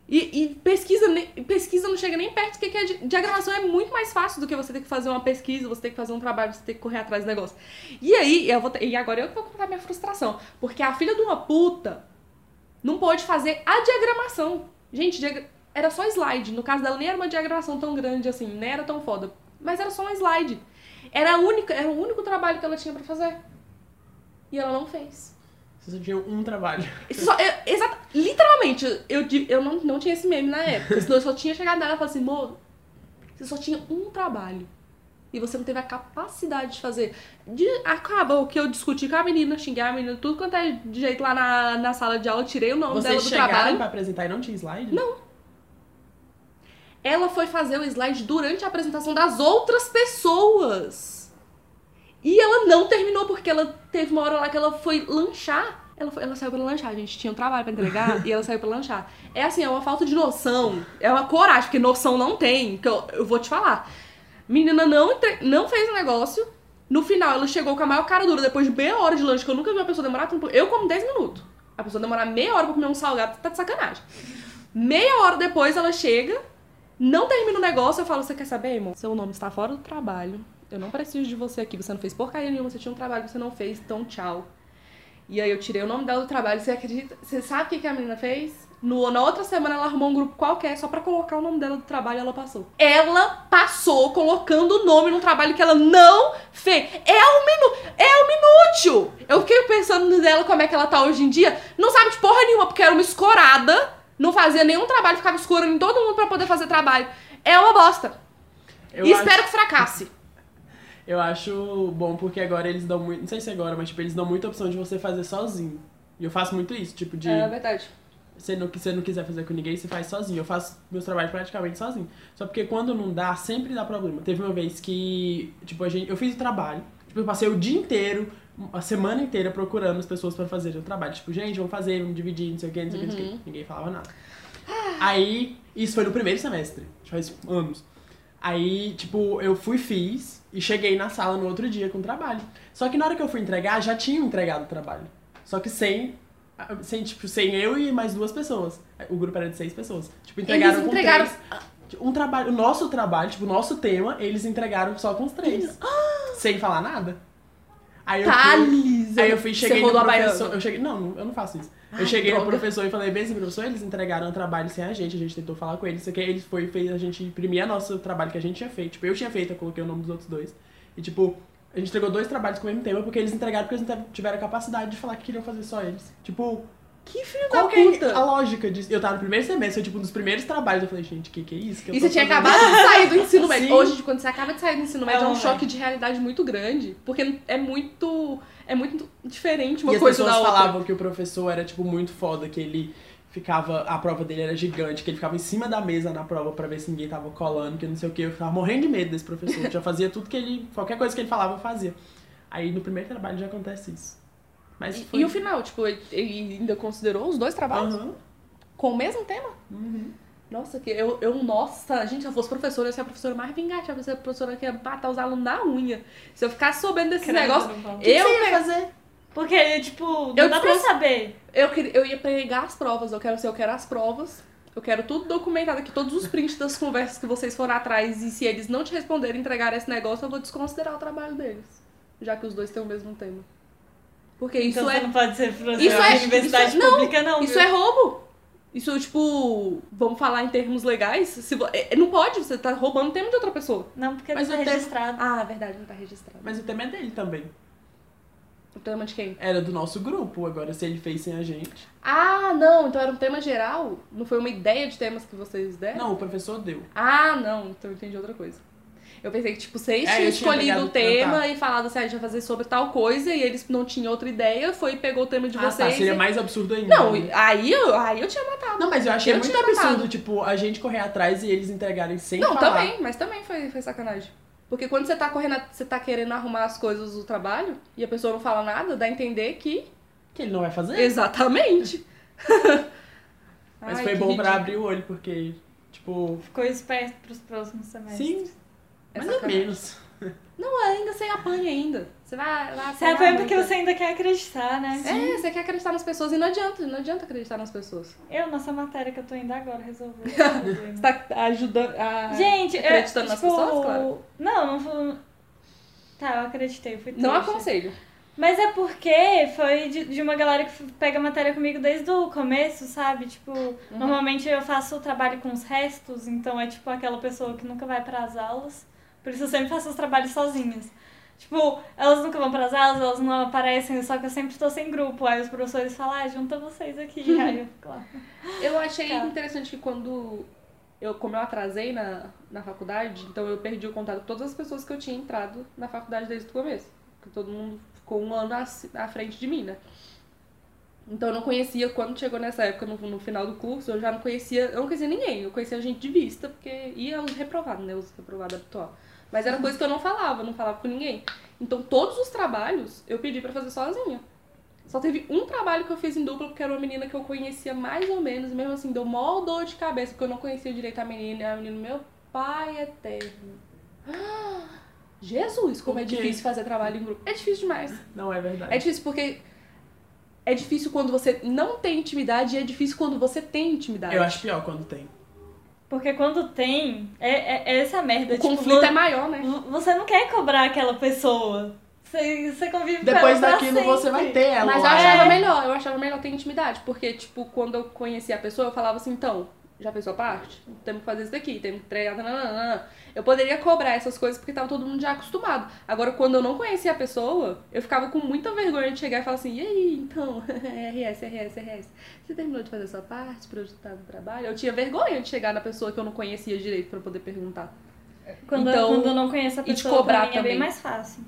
E, e pesquisa, pesquisa não chega nem perto, porque que di- diagramação é muito mais fácil do que você ter que fazer uma pesquisa, você ter que fazer um trabalho, você ter que correr atrás do negócio. E aí, eu vou e agora eu que vou contar minha frustração. Porque a filha de uma puta não pôde fazer a diagramação. Gente, diagra- era só slide. No caso dela, nem era uma diagramação tão grande assim, nem era tão foda. Mas era só um slide. Era, a única, era o único trabalho que ela tinha pra fazer. E ela não fez. Vocês só tinham um trabalho. Só, eu, literalmente, eu, eu não, não tinha esse meme na época. Senão eu só tinha chegado nela e falado assim, amor, você só tinha um trabalho. E você não teve a capacidade de fazer. De, acaba o que eu discuti com a menina, xinguei a menina, tudo quanto é de jeito lá na, na sala de aula, tirei o nome dela Vocês do chegaram trabalho. pra apresentar e não tinha slide? Não. Ela foi fazer o slide durante a apresentação das outras pessoas. E ela não terminou, porque ela teve uma hora lá que ela foi lanchar. Ela, foi- ela saiu pra lanchar, a gente tinha um trabalho pra entregar e ela saiu pra lanchar. É assim, é uma falta de noção. É uma coragem, porque noção não tem. Que eu, eu vou te falar. Menina não, entre- não fez o negócio. No final, ela chegou com a maior cara dura, depois de meia hora de lanche, que eu nunca vi uma pessoa demorar tanto. Eu como 10 minutos. A pessoa demorar meia hora pra comer um salgado, tá de sacanagem. Meia hora depois ela chega, não termina o negócio, eu falo, você quer saber, irmão? Seu nome está fora do trabalho. Eu não preciso de você aqui. Você não fez porcaria nenhuma, você tinha um trabalho que você não fez, então tchau. E aí eu tirei o nome dela do trabalho. Você acredita? Você sabe o que, a menina fez? No, na outra semana ela arrumou um grupo qualquer só pra colocar o nome dela do trabalho e ela passou. Ela passou colocando o nome num trabalho que ela não fez. É um minuto. É um inútil! Eu fiquei pensando nela como é que ela tá hoje em dia. Não sabe de porra nenhuma, porque era uma escorada. Não fazia nenhum trabalho, ficava escurando em todo mundo pra poder fazer trabalho. É uma bosta. Eu e acho- espero que fracasse. Eu acho bom porque agora eles dão muito. Não sei se agora, mas tipo, eles dão muita opção de você fazer sozinho. E eu faço muito isso, tipo, de. É verdade. Se não, você não quiser fazer com ninguém, você faz sozinho. Eu faço meus trabalhos praticamente sozinho. Só porque quando não dá, sempre dá problema. Teve uma vez que, tipo, a gente, eu fiz o trabalho. Tipo, eu passei o dia inteiro, a semana inteira procurando as pessoas pra fazerem o trabalho. Tipo, gente, vamos fazer, vamos dividir, não sei o que, não sei o que, não sei o que. Ninguém falava nada. Aí, isso foi no primeiro semestre. Faz anos. Aí, tipo, eu fui, fiz e cheguei na sala no outro dia com o trabalho. Só que na hora que eu fui entregar, já tinham entregado o trabalho. Só que sem, sem, tipo, sem eu e mais duas pessoas. O grupo era de seis pessoas. Tipo, entregaram Eles com entregaram- três. Um trabalho, o nosso trabalho, tipo, o nosso tema, eles entregaram só com os três. sem falar nada. Aí eu fui, Thales! aí eu fui, cheguei no professor. Eu cheguei, não, eu não faço isso. Ai, eu cheguei no droga. professor e falei, bem assim, professor, eles entregaram o trabalho sem a gente, a gente tentou falar com eles, isso aqui, ele foi fez a gente imprimir nosso trabalho que a gente tinha feito. Tipo, eu tinha feito, eu coloquei o nome dos outros dois. E tipo, a gente entregou dois trabalhos com o mesmo tema porque eles entregaram porque eles não tiveram capacidade de falar que queriam fazer só eles. Tipo, Que filho Qual da que é puta! a lógica disso? Eu tava no primeiro semestre, foi tipo um dos primeiros trabalhos. Eu falei, gente, o que, que é isso? Que E você tinha fazendo? acabado de sair do ensino médio. Hoje, quando você acaba de sair do ensino médio, é um É, choque de realidade muito grande. Porque é muito. É muito diferente uma e as coisa da pessoas outra. falavam que o professor era, tipo, muito foda, que ele ficava. A prova dele era gigante, que ele ficava em cima da mesa na prova pra ver se ninguém tava colando, que não sei o que. Eu ficava morrendo de medo desse professor. Eu já fazia tudo que ele. Qualquer coisa que ele falava, eu fazia. Aí no primeiro trabalho já acontece isso. Mas E, foi. e o final, tipo, ele, ele ainda considerou os dois trabalhos Aham. com o mesmo tema? Uhum. Nossa, que eu, eu, nossa, gente, se eu fosse professora, eu ia ser a professora mais vingativa, eu ia ser a professora que ia matar os alunos na unha. Se eu ficasse sabendo desse negócio, eu, você ia fazer? Porque, tipo, não Eu dá pra saber. eu, queria- eu ia pegar as provas, eu quero ser, eu quero as provas. Eu quero tudo documentado aqui, todos os prints das conversas que vocês foram atrás. E se eles não te responderem, entregarem esse negócio, eu vou desconsiderar o trabalho deles. Já que os dois têm o mesmo tema. Porque isso então é você não pode ser professor Isso é- de universidade isso é- não, pública, não. Isso viu? é roubo. Isso, tipo, vamos falar em termos legais. Se vo- é, não pode, você tá roubando o tempo de outra pessoa. Não, porque Mas não tá registrado. Ah, verdade, não tá registrado. Mas o tema é dele também. O tema de quem? Era do nosso grupo, agora se ele fez sem a gente. Ah, não, então era um tema geral? Não foi uma ideia de temas que vocês deram? Não, o professor deu. Ah, não, então eu entendi outra coisa. Eu pensei que, tipo, vocês É, tinham tinha escolhido o tema tá. e falado assim, ah, a gente vai fazer sobre tal coisa, e eles não tinham outra ideia, foi e pegou o tema de Ah, tá, vocês. seria e- mais absurdo ainda. Não, né? aí eu, aí eu tinha matado. Não, mas eu achei Eu muito absurdo, matado. tipo, a gente correr atrás e eles entregarem sem Não, falar. também, mas também foi, foi sacanagem. Porque quando você tá correndo, você tá querendo arrumar as coisas do trabalho e a pessoa não fala nada, dá a entender que. Que ele não vai fazer. Exatamente. Mas Ai, foi bom pra ridículo. abrir o olho, porque, tipo, Ficou esperto pros próximos semestres. sim, É mais ou sacanagem. menos. Não, ainda você apanha ainda. Você vai lá. Você apanha porque você ainda quer acreditar, né? É, você quer acreditar nas pessoas e não adianta, não adianta acreditar nas pessoas. Eu, nessa matéria que eu tô indo agora, resolvi. o Você tá ajudando a. Gente, eu, acreditando nas tipo, pessoas, claro. Não, não fui. Tá, eu acreditei, fui Não trouxa. aconselho. Mas é porque foi de, de uma galera que pega matéria comigo desde o começo, sabe? Tipo, Uhum. normalmente eu faço o trabalho com os restos, então é tipo aquela pessoa que nunca vai pras aulas. Por isso eu sempre faço os trabalhos sozinhas. Tipo, elas nunca vão pras aulas, elas não aparecem, só que eu sempre tô sem grupo. Aí os professores falam, ah, junta vocês aqui. Aí eu fico lá. Eu achei Tá. interessante que quando eu, como eu atrasei na, na faculdade, então eu perdi o contato com todas as pessoas que eu tinha entrado na faculdade desde o começo. Porque todo mundo ficou um ano à, à frente de mim, né? Então eu não conhecia, quando chegou nessa época, no, no final do curso, eu já não conhecia, eu não conhecia ninguém, eu conhecia gente de vista, porque ia os reprovados, né? Os reprovados habitual. Mas era coisa que eu não falava, não falava com ninguém. Então todos os trabalhos eu pedi pra fazer sozinha. Só teve um trabalho que eu fiz em dupla, porque era uma menina que eu conhecia mais ou menos, e mesmo assim deu mó dor de cabeça, porque eu não conhecia direito a menina, e a menina, meu pai eterno. Ah, Jesus, como é difícil fazer trabalho em grupo. É difícil demais. Não é verdade. É difícil porque é difícil quando você não tem intimidade e é difícil quando você tem intimidade. Eu acho pior quando tem. Porque quando tem, é, é, é essa merda. o tipo, conflito vo- é maior, né? vo- Você não quer cobrar aquela pessoa. Você, você convive com Depois ela pra daquilo você sempre. vai ter ela. Mas eu achava É. melhor, eu achava melhor ter intimidade. Porque, tipo, quando eu conhecia a pessoa, eu falava assim, então, já fez sua parte? Temos que fazer isso daqui, temos que treinar. nananana. Eu poderia cobrar essas coisas porque tava todo mundo já acostumado. Agora, quando eu não conhecia a pessoa, eu ficava com muita vergonha de chegar e falar assim, e aí, então, RS, RS, RS, você terminou de fazer a sua parte eu estar no trabalho? Eu tinha vergonha de chegar na pessoa que eu não conhecia direito pra poder perguntar. Quando, Então, quando eu não conheço a e pessoa, cobrar pra mim é também. bem mais fácil.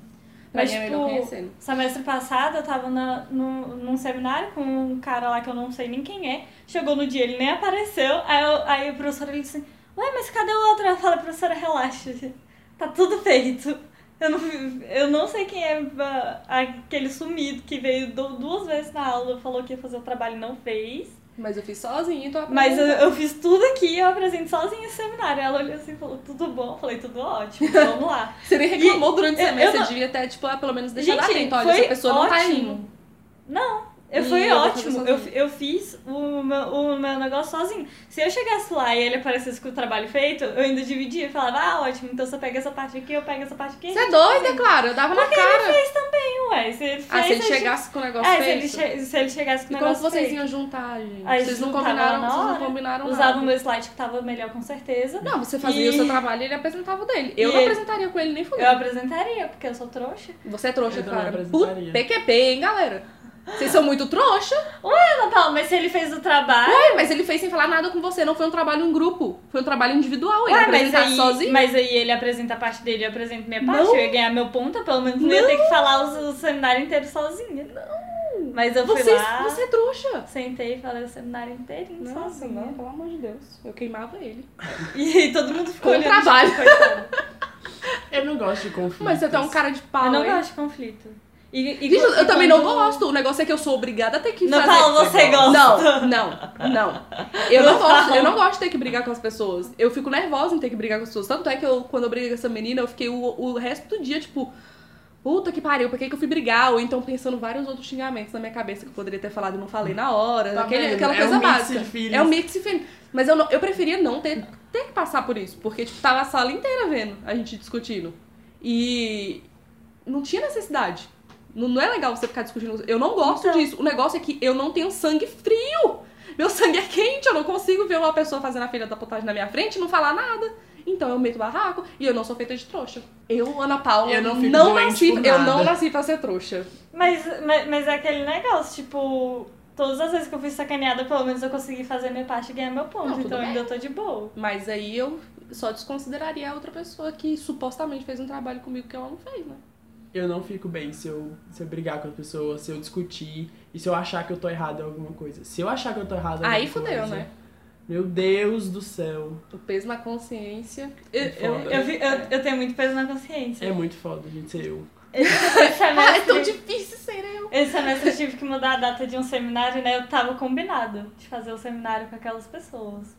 Pra Mas, é tipo, semestre passado eu tava na, no, num seminário com um cara lá que eu não sei nem quem é. Chegou no dia, ele nem apareceu. Aí, eu, aí o professor ele disse, ué, mas cadê o outro? Eu falei, professora, relaxa. Tá tudo feito. Eu não, eu não sei quem é ah, aquele sumido que veio du- duas vezes na aula, falou que ia fazer o trabalho e não fez. Mas eu fiz sozinha, então Mas eu, eu fiz tudo aqui, eu apresento sozinha esse seminário. Ela olhou assim e falou, tudo bom? Eu falei, tudo ótimo, vamos lá. Você nem reclamou durante o semestre, eu não- você devia ter, tipo, ah, pelo menos deixado Gente, atento. Olha, essa pessoa não tá ótimo. indo. Não, eu fui eu ótimo. Eu, eu fiz o meu, o meu negócio sozinho. Se eu chegasse lá e ele aparecesse com o trabalho feito, eu ainda dividia e falava, ah, ótimo, então você pega essa parte aqui, eu pego essa parte aqui. Você é doida, claro, eu dava na cara. fez também, ué. Se ele fez, Ah, se ele chegasse com o negócio É, se ele, feito. che- se ele chegasse com E o como negócio vocês feito. iam juntar, gente? Aí vocês não combinaram, na vocês não hora, combinaram Usava nada. o meu slide que tava melhor, com certeza. Não, você fazia E- o seu trabalho e ele apresentava o dele. Eu E não ele- apresentaria com ele nem Eu fudendo. apresentaria, porque eu sou trouxa. Você é trouxa, Eu cara. Puta, PQP, hein, galera? Vocês são muito trouxa. Ana Paula, mas se ele fez o trabalho. Ué, mas ele fez sem falar nada com você. Não foi um trabalho em grupo. Foi um trabalho individual. Ele Ué, mas apresentar aí, sozinho. mas aí ele apresenta a parte dele, eu apresento minha parte, Não. eu ia ganhar meu ponto, pelo menos não, ia ter que falar o, o seminário inteiro sozinha. Não. Mas eu fui Você, lá, você é trouxa. sentei e falei o seminário inteirinho Nossa, sozinha. não, pelo amor de Deus. Eu queimava ele. E todo mundo ficou Com olhando. trabalho. tipo. Eu não gosto de conflitos. Mas você tem um cara de pau, Eu não hein? gosto de conflito. E, e Gente, eu, quando- também não quando- gosto. O negócio é que eu sou obrigada a ter que Não fazer... fala você gosta. Não, não, não. Eu não gosto, eu não gosto de ter que brigar com as pessoas. Eu fico nervosa em ter que brigar com as pessoas. Tanto é que eu, quando eu briguei com essa menina, eu fiquei o, o resto do dia, tipo, puta que pariu, por que, que eu fui brigar? Ou então pensando vários outros xingamentos na minha cabeça que eu poderia ter falado e não falei na hora. Tá aquele- aquela É coisa um mix básica. É um mix de feelings. Mas eu, não- eu preferia não ter, ter que passar por isso. Porque, tipo, tava a sala inteira vendo a gente discutindo. E não tinha necessidade. Não, não é legal você ficar discutindo. Eu não gosto Então. disso. O negócio é que eu não tenho sangue frio. Meu sangue é quente. Eu não consigo ver uma pessoa fazendo a filha da potagem na minha frente e não falar nada. Então eu meto barraco e eu não sou feita de trouxa. Eu, Ana Paula, Eu não não nasci, eu não nasci pra ser trouxa. Mas, mas, mas é aquele negócio, tipo, todas as vezes que eu fui sacaneada, pelo menos eu consegui fazer minha parte e ganhar meu ponto. Não, então bem. ainda tô de boa. Mas aí eu só desconsideraria a outra pessoa que supostamente fez um trabalho comigo que ela não fez, né? Eu não fico bem se eu, se eu brigar com as pessoas, se eu discutir e se eu achar que eu tô errado em alguma coisa. Se eu achar que eu tô errado em Aí fudeu, coisa, né? Meu Deus do céu. O peso na consciência. Eu, É eu, foda. eu, eu, eu tenho muito peso na consciência. É muito foda, gente, ser eu. Esse Ah, é tão difícil ser eu. esse semestre eu tive que mudar a data de um seminário, né? Eu tava combinado de fazer o seminário com aquelas pessoas.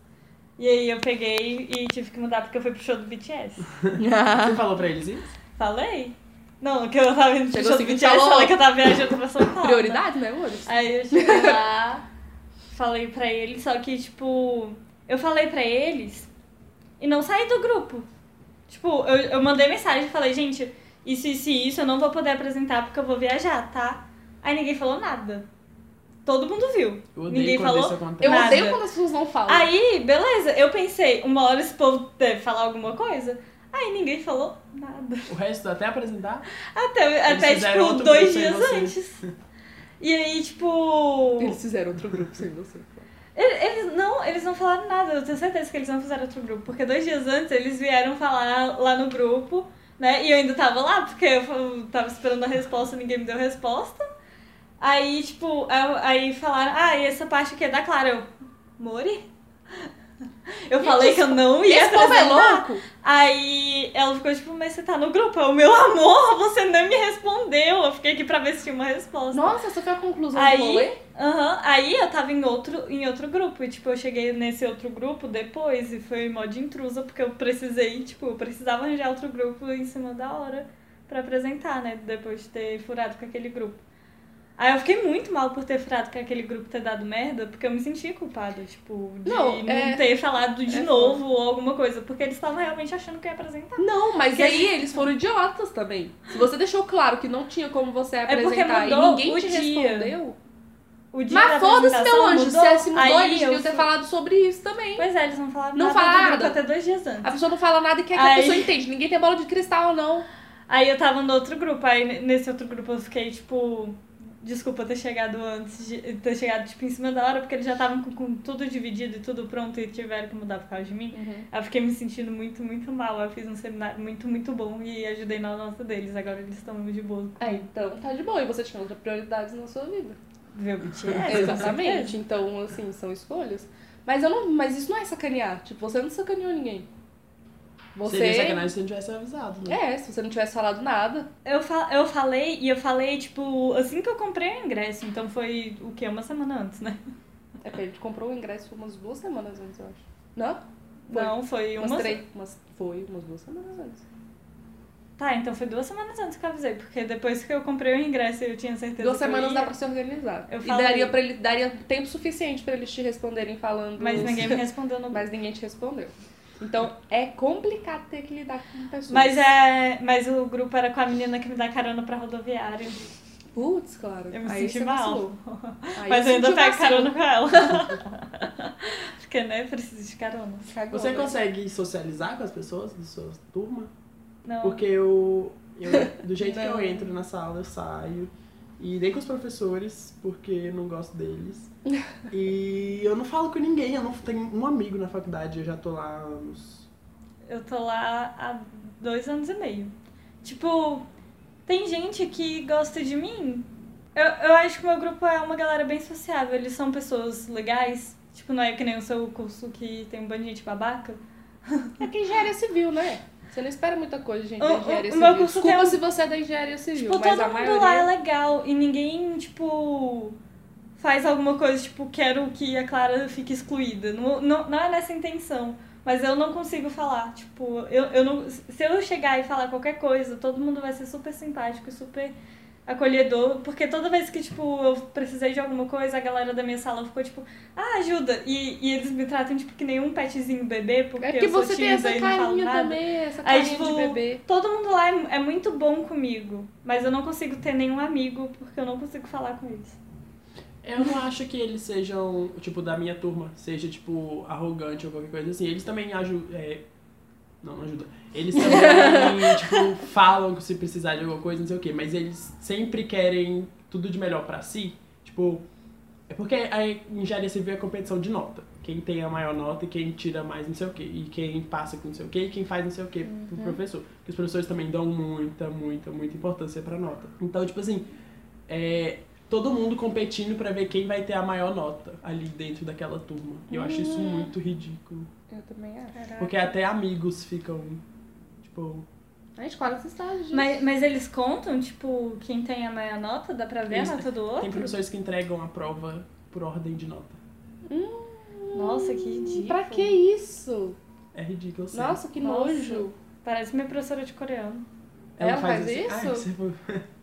E aí eu peguei e tive que mudar porque eu fui pro show do BTS. Você falou pra eles isso? Falei? Não, que eu tava indo pro show do BTS, falou. falei que eu tava viajando pra São Paulo. Prioridade, né, amor? Aí eu cheguei lá, falei pra eles, só que, tipo, eu falei pra eles e não saí do grupo. Tipo, eu, eu mandei mensagem e falei, gente, isso, isso e isso eu não vou poder apresentar porque eu vou viajar, tá? Aí ninguém falou nada. Todo mundo viu. Eu odeio Ninguém falou. Eu Nada. odeio quando as pessoas não falam. Aí, beleza, eu pensei, uma hora esse povo deve falar alguma coisa. Aí ninguém falou nada. O resto, até apresentar, Até, Eles até tipo, dois dias antes. E aí, tipo. Eles fizeram outro grupo sem você. Ele- Eles não, eles não falaram nada, eu tenho certeza que eles não fizeram outro grupo. Porque dois dias antes eles vieram falar lá no grupo, né? E eu ainda tava lá, porque eu tava esperando a resposta e ninguém me deu resposta. Aí, tipo, aí- aí falaram, ah, e essa parte aqui é da Clara. Eu, Mori? Eu falei que eu não ia esse povo é louco? Aí ela ficou tipo, mas você tá no grupo? Eu, meu amor, você não me respondeu. Eu fiquei aqui pra ver se tinha uma resposta. Nossa, essa foi a conclusão Aí- do rolê? Aham, aí eu tava em outro, em outro grupo, e tipo, eu cheguei nesse outro grupo depois, e foi modo de intrusa, porque eu precisei, tipo, eu precisava arranjar outro grupo em cima da hora pra apresentar, né, depois de ter furado com aquele grupo. Aí eu fiquei muito mal por ter furado com aquele grupo ter dado merda, porque eu me senti culpada, tipo, de Não, não, é- ter falado de é novo ou alguma coisa, porque eles estavam realmente achando que ia apresentar. Não, mas Porque- aí eles foram idiotas também. Se você deixou claro que não tinha como você É apresentar e mudou ninguém te dia. respondeu. O dia Mas da foda-se, meu anjo. mudou, Se se mudou, aí eles deviam ter falado sobre isso também. Pois é, eles não falaram Não nada grupo nada. até dois dias antes. A pessoa não fala nada e quer que a pessoa entende. Ninguém tem bola de cristal, não. Aí eu tava no outro grupo, aí nesse outro grupo eu fiquei, tipo, desculpa ter chegado antes, de, ter chegado, tipo, em cima da hora, porque eles já estavam com, com tudo dividido e tudo pronto e tiveram que mudar por causa de mim. Aí eu fiquei me sentindo muito, muito mal. Eu fiz um seminário muito, muito bom e ajudei na nota deles. Agora eles estão de boa. É, então tá de boa. E você tinha outras prioridades na sua vida. Ver o BTS. com certeza. Exatamente. Então, assim, são escolhas. Mas eu não. Mas isso não é sacanear. Tipo, você não sacaneou ninguém. Seria Você. sacanagem se não tivesse avisado, né? É, se você não tivesse falado nada. Eu, fa eu falei, e eu falei, tipo, assim que eu comprei o ingresso. Então foi, o quê? Uma semana antes, né? É que a gente comprou o ingresso umas duas semanas antes, eu acho. Não? Foi. Não, foi Umas uma... três. Umas, foi umas duas semanas antes. Tá, então foi duas semanas antes que eu avisei, porque depois que eu comprei o ingresso eu tinha certeza Duas que eu semanas ia, dá pra se organizar. Eu e falei. daria, pra ele, daria tempo suficiente pra eles te responderem falando. Mas ninguém me respondeu no Mas ninguém te respondeu. Então é complicado ter que lidar com pessoas. Mas é. Mas o grupo era com a menina que me dá carona pra rodoviária. Putz, claro. Eu me Aí senti mal. mas eu ainda pego carona com ela. Porque, né, preciso de carona. Cagou, Você né? consegue socializar com as pessoas da sua turma? Não. Porque eu, eu do jeito que eu entro na sala, eu saio. E nem com os professores, porque não gosto deles. e eu não falo com ninguém, eu não tenho um amigo na faculdade, eu já tô lá há anos. Eu tô lá há dois anos e meio. Tipo, tem gente que gosta de mim. Eu, eu acho que o meu grupo é uma galera bem sociável. Eles são pessoas legais. Tipo, não é que nem o seu curso que tem um bando de gente babaca. É que engenharia civil, né? Você não espera muita coisa, gente, da engenharia o civil. Desculpa um- se você é da engenharia civil, Tipo, mas todo a mundo maioria... lá é legal e ninguém, tipo, faz alguma coisa, tipo, quero que a Clara fique excluída. Não, não, não é nessa intenção. Mas eu não consigo falar. Tipo, eu, eu não. Se eu chegar e falar qualquer coisa, todo mundo vai ser super simpático e super acolhedor. Porque toda vez que, tipo, eu precisei de alguma coisa, a galera da minha sala ficou, tipo, ah, ajuda. E, e eles me tratam, tipo, que nem um petzinho bebê, porque, É eu sou você tem tímida essa e não falo carinha nada. também, essa Aí, carinha tipo, de bebê. todo mundo lá é, é muito bom comigo, mas eu não consigo ter nenhum amigo porque eu não consigo falar com eles. Eu não acho que eles sejam, tipo, da minha turma, seja, tipo, arrogante ou qualquer coisa assim. Eles também ajudam. É... Não, não ajudam. Eles também, tipo, falam que se precisar de alguma coisa, não sei o quê. Mas eles sempre querem tudo de melhor pra si. Tipo, é porque a engenharia civil é competição de nota. Quem tem a maior nota e quem tira mais não sei o quê. E quem passa com não sei o quê e quem faz não sei o quê pro professor. Porque os professores também dão muita, muita, muita importância pra nota. Então, tipo assim, é, todo mundo competindo pra ver quem vai ter a maior nota ali dentro daquela turma. E eu acho isso muito ridículo. Eu também acho. Porque até amigos ficam, tipo... A gente quase estágio disso. Mas, mas eles contam, tipo, quem tem a maior nota? Dá pra ver Eles- a nota do outro? Tem professores que entregam a prova por ordem de nota. Nossa, que ridículo. Pra que isso? É ridículo, sim. Nossa, que Nossa. nojo. Parece minha professora de coreano. Ela faz assim. isso? Ah,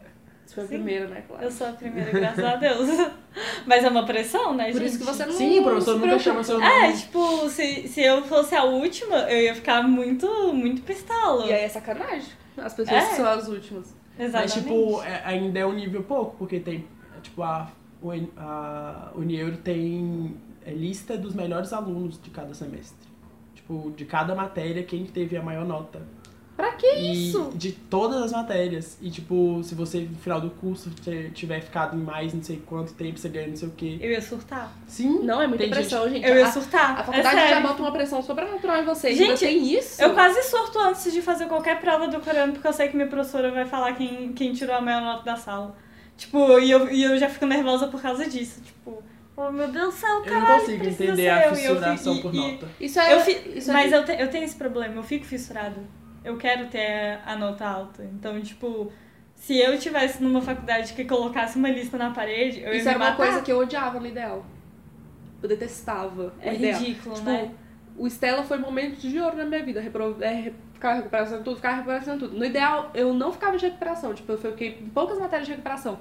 você foi... Foi a Sim. primeira, né, Clara? Eu sou a primeira, graças a Deus. Mas é uma pressão, né, Por gente? isso que você não Sim, o professor nunca chama seu nome. É, tipo, se, se eu fosse a última, eu ia ficar muito, muito pistola. E aí é sacanagem. As pessoas É. que são as últimas. Exatamente. Mas, tipo, é- ainda é um nível pouco, porque tem, é, tipo, a, a Unieuro tem é, lista dos melhores alunos de cada semestre. Tipo, de cada matéria, quem teve a maior nota. Que E isso? de todas as matérias. E, tipo, se você, no final do curso, tiver ficado em mais não sei quanto tempo, você ganha não sei o quê. Eu ia surtar. Sim. Não, é muita pressão, gente. Eu ia A- surtar. A é faculdade já sério. bota uma pressão sobrenatural em você. Gente, tem isso? Eu quase surto antes de fazer qualquer prova do coreano, porque eu sei que minha professora vai falar quem, quem tirou a maior nota da sala. Tipo, e eu, e eu já fico nervosa por causa disso. Tipo, oh meu Deus do céu, Eu caralho, não consigo entender a eu. E eu fissuração fico- por e- nota. Isso é. Eu fi- isso é- mas eu, te- eu tenho esse problema, eu fico fissurada. Eu quero ter a nota alta. Então, tipo, se eu tivesse numa faculdade que colocasse uma lista na parede, eu ia Isso me era uma matar. coisa que eu odiava no ideal. Eu detestava. É ridículo, Tipo, né? o Stella foi momentos de ouro na minha vida. Repro... É, ficava recuperação tudo, ficava recuperação tudo. No ideal, eu não ficava de recuperação. Tipo, eu fiquei em poucas matérias de recuperação.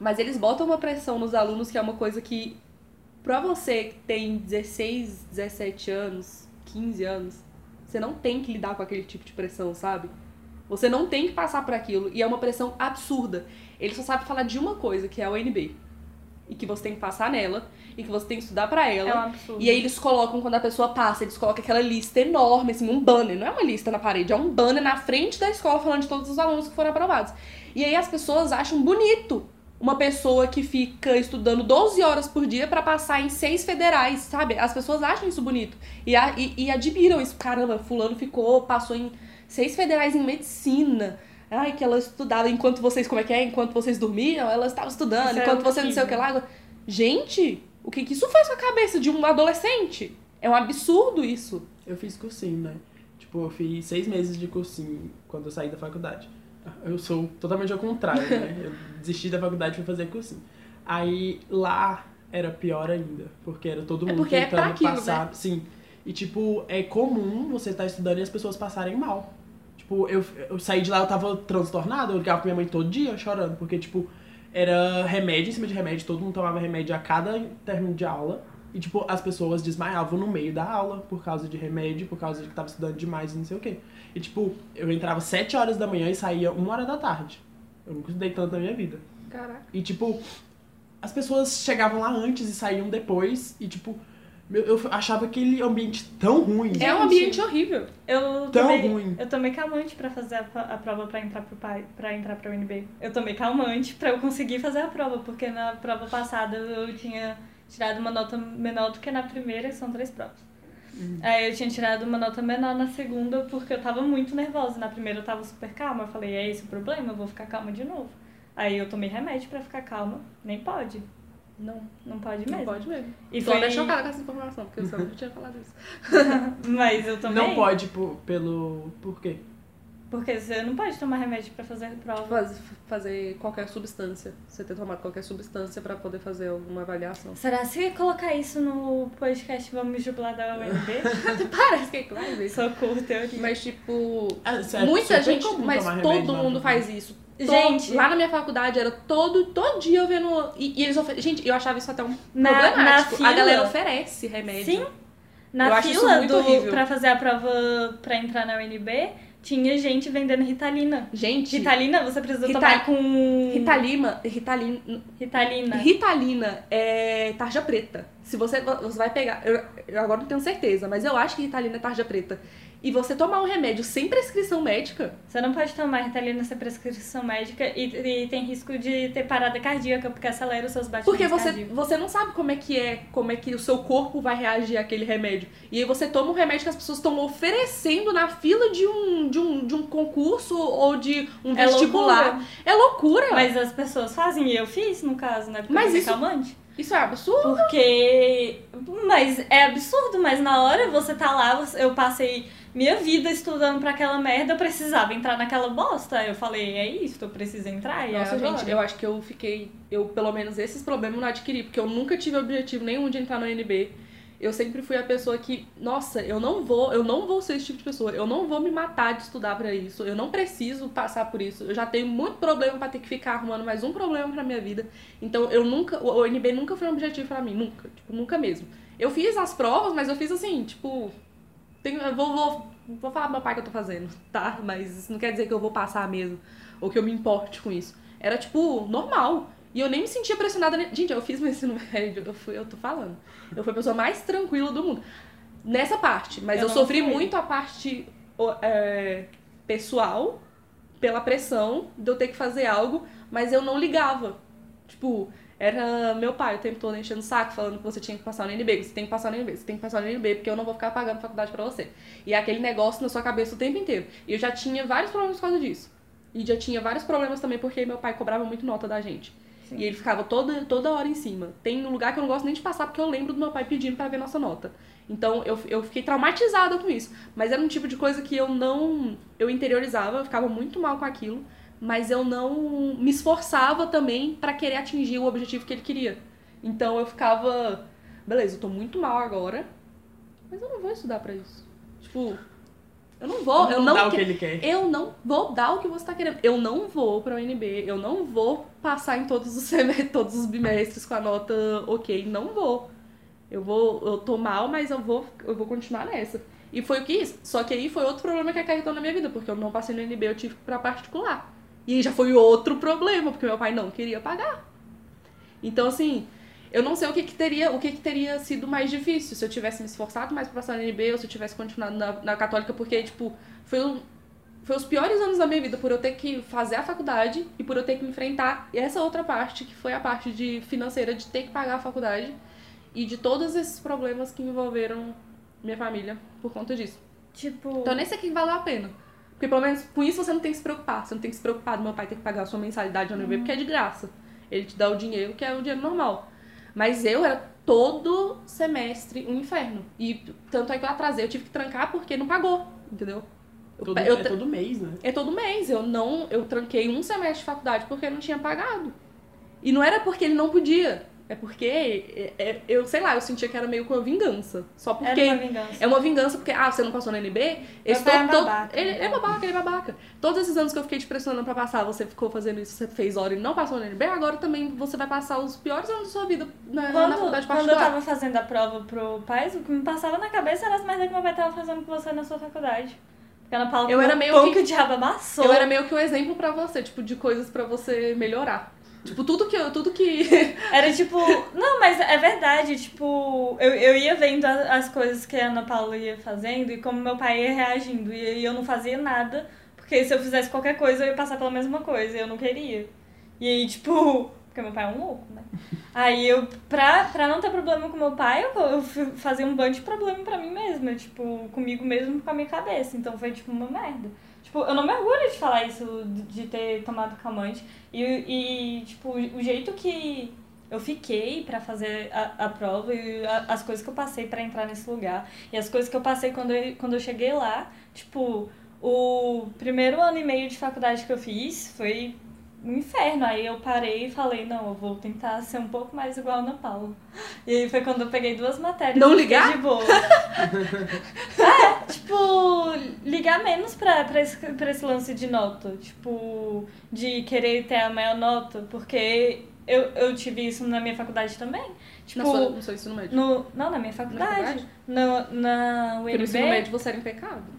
Mas eles botam uma pressão nos alunos que é uma coisa que, pra você que tem 16, 17 anos, 15 anos, você não tem que lidar com aquele tipo de pressão, sabe? Você não tem que passar por aquilo. E é uma pressão absurda. Ele só sabe falar de uma coisa, que é a UNB. E que você tem que passar nela. E que você tem que estudar pra ela. É um absurdo. E aí eles colocam, quando a pessoa passa, eles colocam aquela lista enorme, assim, um banner. Não é uma lista na parede, é um banner na frente da escola falando de todos os alunos que foram aprovados. E aí as pessoas acham bonito uma pessoa que fica estudando 12 horas por dia pra passar em seis federais, sabe? As pessoas acham isso bonito. E, a- e, e admiram isso. Caramba, fulano ficou, passou em seis federais em medicina. Ai, que ela estudava enquanto vocês, como é que é? Enquanto vocês dormiam, ela estava estudando, Isso é enquanto você não sei o que lá. Gente, o que, que isso faz com a cabeça de um adolescente? É um absurdo isso. Eu fiz cursinho, né? Tipo, eu fiz seis meses de cursinho quando eu saí da faculdade. Eu sou totalmente ao contrário, né? Eu desisti da faculdade e fui fazer cursinho. Aí lá era pior ainda, porque era todo É mundo é tentando aquilo, passar. Sim. E tipo, é comum você estar estudando e as pessoas passarem mal. Tipo, eu, eu saí de lá, eu tava transtornada, eu ligava pra minha mãe todo dia chorando, porque, tipo, era remédio em cima de remédio, todo mundo tomava remédio a cada término de aula. E, tipo, as pessoas desmaiavam no meio da aula por causa de remédio, por causa de que tava estudando demais e não sei o quê. E, tipo, eu entrava 7 horas da manhã e saía 1 hora da tarde. Eu nunca estudei tanto na minha vida. Caraca. E, tipo, as pessoas chegavam lá antes e saíam depois. E, tipo, eu achava aquele ambiente tão ruim. É um ambiente horrível. Eu Tão tomei, ruim. Eu tomei calmante pra fazer a, pro- a prova pra entrar pro pai, para entrar pra UNB. Eu tomei calmante pra eu conseguir fazer a prova, porque na prova passada eu tinha tirado uma nota menor do que na primeira, que são três provas. Aí eu tinha tirado uma nota menor na segunda porque eu tava muito nervosa. Na primeira eu tava super calma. Eu falei, é esse o problema? Eu vou ficar calma de novo. Aí eu tomei remédio pra ficar calma. Nem pode. Não, Não pode não mesmo. pode mesmo. E Tô foi- até chocada com essa informação, porque eu sempre tinha falado isso. Mas eu tomei. Não pode por, pelo. Por quê? Porque você não pode tomar remédio pra fazer a prova. Faz- fazer qualquer substância. Você ter tomado qualquer substância pra poder fazer alguma avaliação. Será que se colocar isso no podcast Vamos Jubilar da UNB? Parece que é claro isso. Socorro, teoria. Mas, tipo, Ah, é muita gente. Mas todo mundo no- faz isso. To- Gente. lá na minha faculdade era todo, todo dia eu vendo. E, e eles ofe... Gente, eu achava isso até um Na- problemático. na fila- A galera oferece remédio. Sim. Eu Na acho isso fila muito do, horrível. pra fazer a prova pra entrar na UNB, tinha gente vendendo Ritalina. Gente, Ritalina, você precisa Rita- tomar com... Ritalina, Ritalina, Ritalina. Ritalina é tarja preta. Se você, você vai pegar, eu, eu agora não tenho certeza, mas eu acho que Ritalina é tarja preta. E você tomar um remédio sem prescrição médica, Você não pode tomar Ritalina sem prescrição médica e, e tem risco de ter parada cardíaca, porque acelera os seus batimentos porque você, cardíacos. você não sabe como é que é, como é que o seu corpo vai reagir àquele remédio. E aí você toma um remédio que as pessoas estão oferecendo na fila de um, de um, de um concurso ou de um É vestibular. loucura. É loucura. Mas as pessoas fazem, e eu fiz, no caso, né? Porque Mas isso- calmante. Isso é absurdo. Porque. Mas é absurdo, mas na hora você tá lá, eu passei minha vida estudando pra aquela merda, eu precisava entrar naquela bosta. Eu falei, é isso, eu preciso entrar. E é Nossa, agora. gente, eu acho que eu fiquei. Eu, pelo menos, esses problemas não adquiri, porque eu nunca tive objetivo nenhum de entrar no UNB. Eu sempre fui a pessoa que, nossa, eu não vou, eu não vou ser esse tipo de pessoa. Eu não vou me matar de estudar pra isso. Eu não preciso passar por isso. Eu já tenho muito problema pra ter que ficar arrumando mais um problema pra minha vida. Então, eu nunca, o UNB nunca foi um objetivo pra mim, nunca, tipo, nunca mesmo. Eu fiz as provas, mas eu fiz assim, tipo, tenho, vou, vou, vou falar pro meu pai que eu tô fazendo, tá? Mas isso não quer dizer que eu vou passar mesmo, ou que eu me importe com isso. Era, tipo, normal. E eu nem me sentia pressionada. Gente, eu fiz meu ensino médio, eu, fui, eu tô falando. Eu fui a pessoa mais tranquila do mundo. Nessa parte. Mas Eu eu, sofri fui. muito a parte é, pessoal, pela pressão de eu ter que fazer algo, mas eu não ligava. Tipo, era meu pai o tempo todo enchendo o saco, falando que você tinha que passar no NB, que você tem que passar no NB, você tem que passar no NB, porque eu não vou ficar pagando faculdade pra você. E é aquele negócio na sua cabeça o tempo inteiro. E eu já tinha vários problemas por causa disso. E já tinha vários problemas também porque meu pai cobrava muito nota da gente. Sim. E ele ficava toda, toda hora em cima. Tem um lugar que eu não gosto nem de passar porque eu lembro do meu pai pedindo pra ver nossa nota. Então eu, eu fiquei traumatizada com isso. Mas era um tipo de coisa que eu não. Eu interiorizava, eu ficava muito mal com aquilo. Mas eu não me esforçava também pra querer atingir o objetivo que ele queria. Então eu ficava. Beleza, eu tô muito mal agora. Mas eu não vou estudar pra isso. Tipo. Eu não vou. Eu não dá não o que que- ele quer. eu não vou dar o que você tá querendo. Eu não vou pra UNB, eu não vou passar em todos os semestres, todos os bimestres com a nota ok, não vou. Eu vou, eu tô mal, mas eu vou, eu vou continuar nessa. E foi o que isso. Só que aí foi outro problema que acarretou na minha vida, porque eu não passei no UNB, eu tive que ir pra particular. E aí já foi outro problema, porque meu pai não queria pagar. Então, assim, eu não sei o que, que teria, o que, que teria sido mais difícil se eu tivesse me esforçado mais pra passar no NB ou se eu tivesse continuado na, na católica, porque, tipo, foi, um, foi os piores anos da minha vida por eu ter que fazer a faculdade e por eu ter que enfrentar essa outra parte, que foi a parte de financeira de ter que pagar a faculdade e de todos esses problemas que envolveram minha família por conta disso. Tipo. Então, nem sei que valeu a pena. Porque pelo menos com isso você não tem que se preocupar. Você não tem que se preocupar do meu pai ter que pagar a sua mensalidade no UNB, porque é de graça. Ele te dá o dinheiro, que é o dinheiro normal. Mas eu era todo semestre um inferno. E tanto é que eu atrasei, eu tive que trancar porque não pagou, entendeu? Eu Todo, eu é todo mês, né? é todo mês. Eu não, eu tranquei um semestre de faculdade porque não tinha pagado. E não era porque ele não podia. É porque é- é- eu, sei lá, eu sentia que era meio com uma vingança. Só porque Era uma vingança. é uma vingança porque, ah, você não passou no NB? Esse pai é todo- todo- babaca, ele, então. ele é babaca, ele é babaca. Todos esses anos que eu fiquei te pressionando pra passar, você ficou fazendo isso, você fez hora e não passou no NB, agora também você vai passar os piores anos da sua vida na, na Quando, faculdade quando eu particular. tava fazendo a prova pro pais, o que me passava na cabeça era as merdas que meu pai tava fazendo com você na sua faculdade. Porque Ana Paula Eu era meio pão que- que o diabo amassou. Eu era meio que um exemplo pra você, tipo, de coisas pra você melhorar. Tipo, tudo que eu. Tudo que. Era tipo. Não, mas é verdade. Tipo, eu, eu ia vendo as coisas que a Ana Paula ia fazendo e como meu pai ia reagindo. E eu não fazia nada. Porque se eu fizesse qualquer coisa, eu ia passar pela mesma coisa. E eu não queria. E aí, tipo. Porque meu pai é um louco, né? Aí eu, pra, pra não ter problema com meu pai, eu, eu fazia um bando de problema pra mim mesma. Tipo, comigo mesmo com a minha cabeça. Então foi tipo uma merda. Tipo, eu não me orgulho de falar isso, de ter tomado calmante. E, e tipo, o jeito que eu fiquei pra fazer a, a prova e a- as coisas que eu passei pra entrar nesse lugar. E as coisas que eu passei quando eu, quando eu cheguei lá. Tipo, o primeiro ano e meio de faculdade que eu fiz foi um inferno. Aí eu parei e falei, não, eu vou tentar ser um pouco mais igual a Ana Paula. E aí foi quando eu peguei duas matérias. Não ligar? De boa. é, tipo, ligar menos pra, pra, esse, pra esse lance de nota. Tipo, de querer ter a maior nota. Porque eu, eu tive isso na minha faculdade também. Tipo, Na sua, no seu ensino médio. no, não, na minha faculdade. faculdade? Na, na Porque no UNB. ensino médio você era impecável.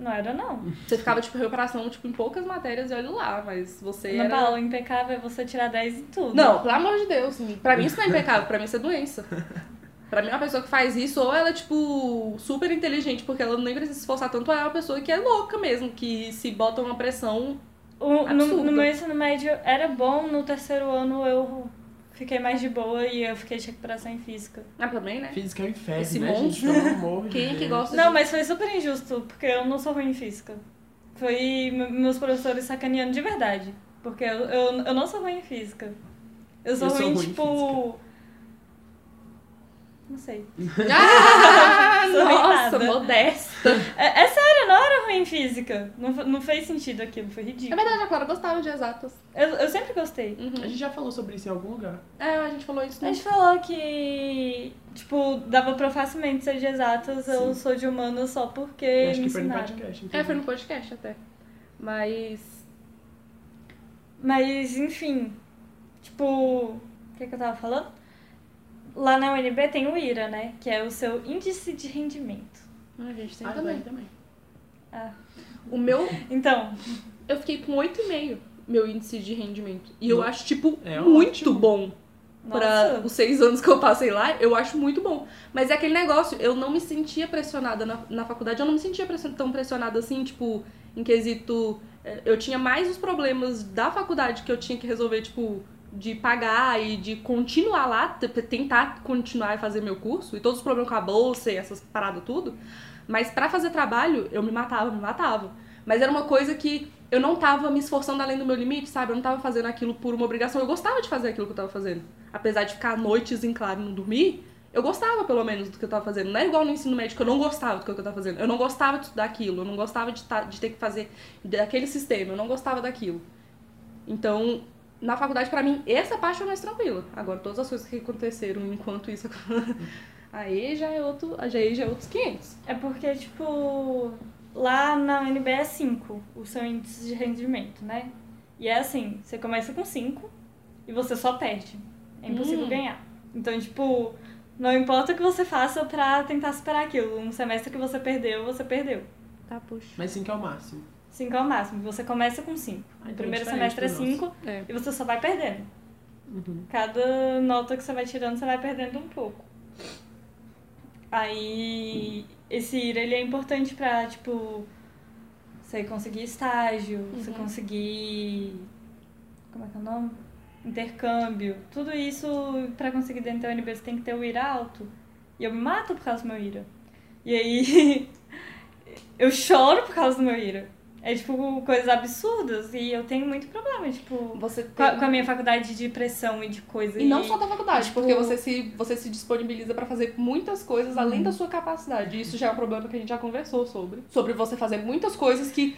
Não era, não. Você ficava, tipo, reparação, tipo, em poucas matérias e olha lá, mas você Na era... Paula, impecável é você tirar 10 em tudo. Não, pelo amor de Deus. Pra mim isso não é impecável, pra mim isso é doença. Pra mim, uma pessoa que faz isso, ou ela é, tipo, super inteligente, porque ela nem precisa se esforçar tanto, ou é uma pessoa que é louca mesmo, que se bota uma pressão. O, no, no meu ensino médio era bom, no terceiro ano eu fiquei mais de boa e eu fiquei de recuperação em física. Ah, também, né? Física é um inferno, Esse né, gente? monstro. Pelo amor de Quem é que Deus. gosta Não, de... mas foi super injusto, porque eu não sou ruim em física. Foi me- meus professores sacaneando de verdade. Porque eu, eu, eu não sou ruim em física. Eu sou Eu sou ruim, ruim em tipo. Não sei. Ah, nossa, modesta. É, é sério, eu não era ruim em física. Não, não fez sentido aquilo, foi É ridículo. verdade, a Clara gostava de exatas. Eu, eu sempre gostei. Uhum. A gente já falou sobre isso em algum lugar. É, a gente falou isso A no... gente falou que, tipo, dava pra facilmente ser de exatas, eu sou de humanos só porque Eu acho me que foi no ensinaram. podcast. É, foi no podcast até. Mas... Mas, enfim, tipo, o que, que eu tava falando? Lá na UNB tem o IRA, né? Que é o seu índice de rendimento. A gente tem Ah, também. também. Ah. O meu... Então, Eu fiquei com 8,5, meu índice de rendimento. E eu acho, tipo, É muito ótimo. bom. Pra nossa, os seis anos que eu passei lá, eu acho muito bom. Mas é aquele negócio, eu não me sentia pressionada na, na faculdade, eu não me sentia pression- tão pressionada assim, tipo, em quesito. eh, Eu tinha mais os problemas da faculdade que eu tinha que resolver, tipo, de pagar e de continuar lá, tentar continuar a fazer meu curso, e todos os problemas com a bolsa e essas paradas tudo. Mas pra fazer trabalho, eu me matava, me matava. Mas era uma coisa que eu não tava me esforçando além do meu limite, sabe? Eu não tava fazendo aquilo por uma obrigação. Eu gostava de fazer aquilo que eu tava fazendo. Apesar de ficar noites em claro e não dormir, eu gostava pelo menos do que eu tava fazendo. Não é igual no ensino médio que eu não gostava do que eu tava fazendo. Eu não gostava de estudar aquilo, eu não gostava de, de ter que fazer daquele sistema, eu não gostava daquilo. Então, na faculdade, pra mim, essa parte foi mais tranquila. Agora, todas as coisas que aconteceram enquanto isso aí já é outro, aí já é outros 500. é porque, tipo, lá na UNB é 5 o seu índice de rendimento, né? E é assim, você começa com 5 e você só perde. É impossível Hum. ganhar. Então, tipo, não importa o que você faça pra tentar superar aquilo. Um semestre que você perdeu, você perdeu. Tá, puxa. Mas 5 é o máximo. 5 é o máximo. Você começa com 5. Ah, O então é primeiro semestre é do nosso. 5 É. e você só vai perdendo. Uhum. Cada nota que você vai tirando, você vai perdendo um pouco. Aí, esse IRA, ele é importante pra, tipo, você conseguir estágio, você Uhum. conseguir... Como é que é o nome? Intercâmbio. Tudo isso, pra conseguir dentro da UNB, você tem que ter o IRA alto. E eu me mato por causa do meu IRA. E aí, eu choro por causa do meu IRA. É, tipo, coisas absurdas. E eu tenho muito problema, tipo... Você Com a, tem- com a minha faculdade de pressão e de coisa. E não só da faculdade, tipo- porque você se, você se disponibiliza pra fazer muitas coisas Uhum. além da sua capacidade. E isso já é um problema que a gente já conversou sobre. Sobre você fazer muitas coisas que.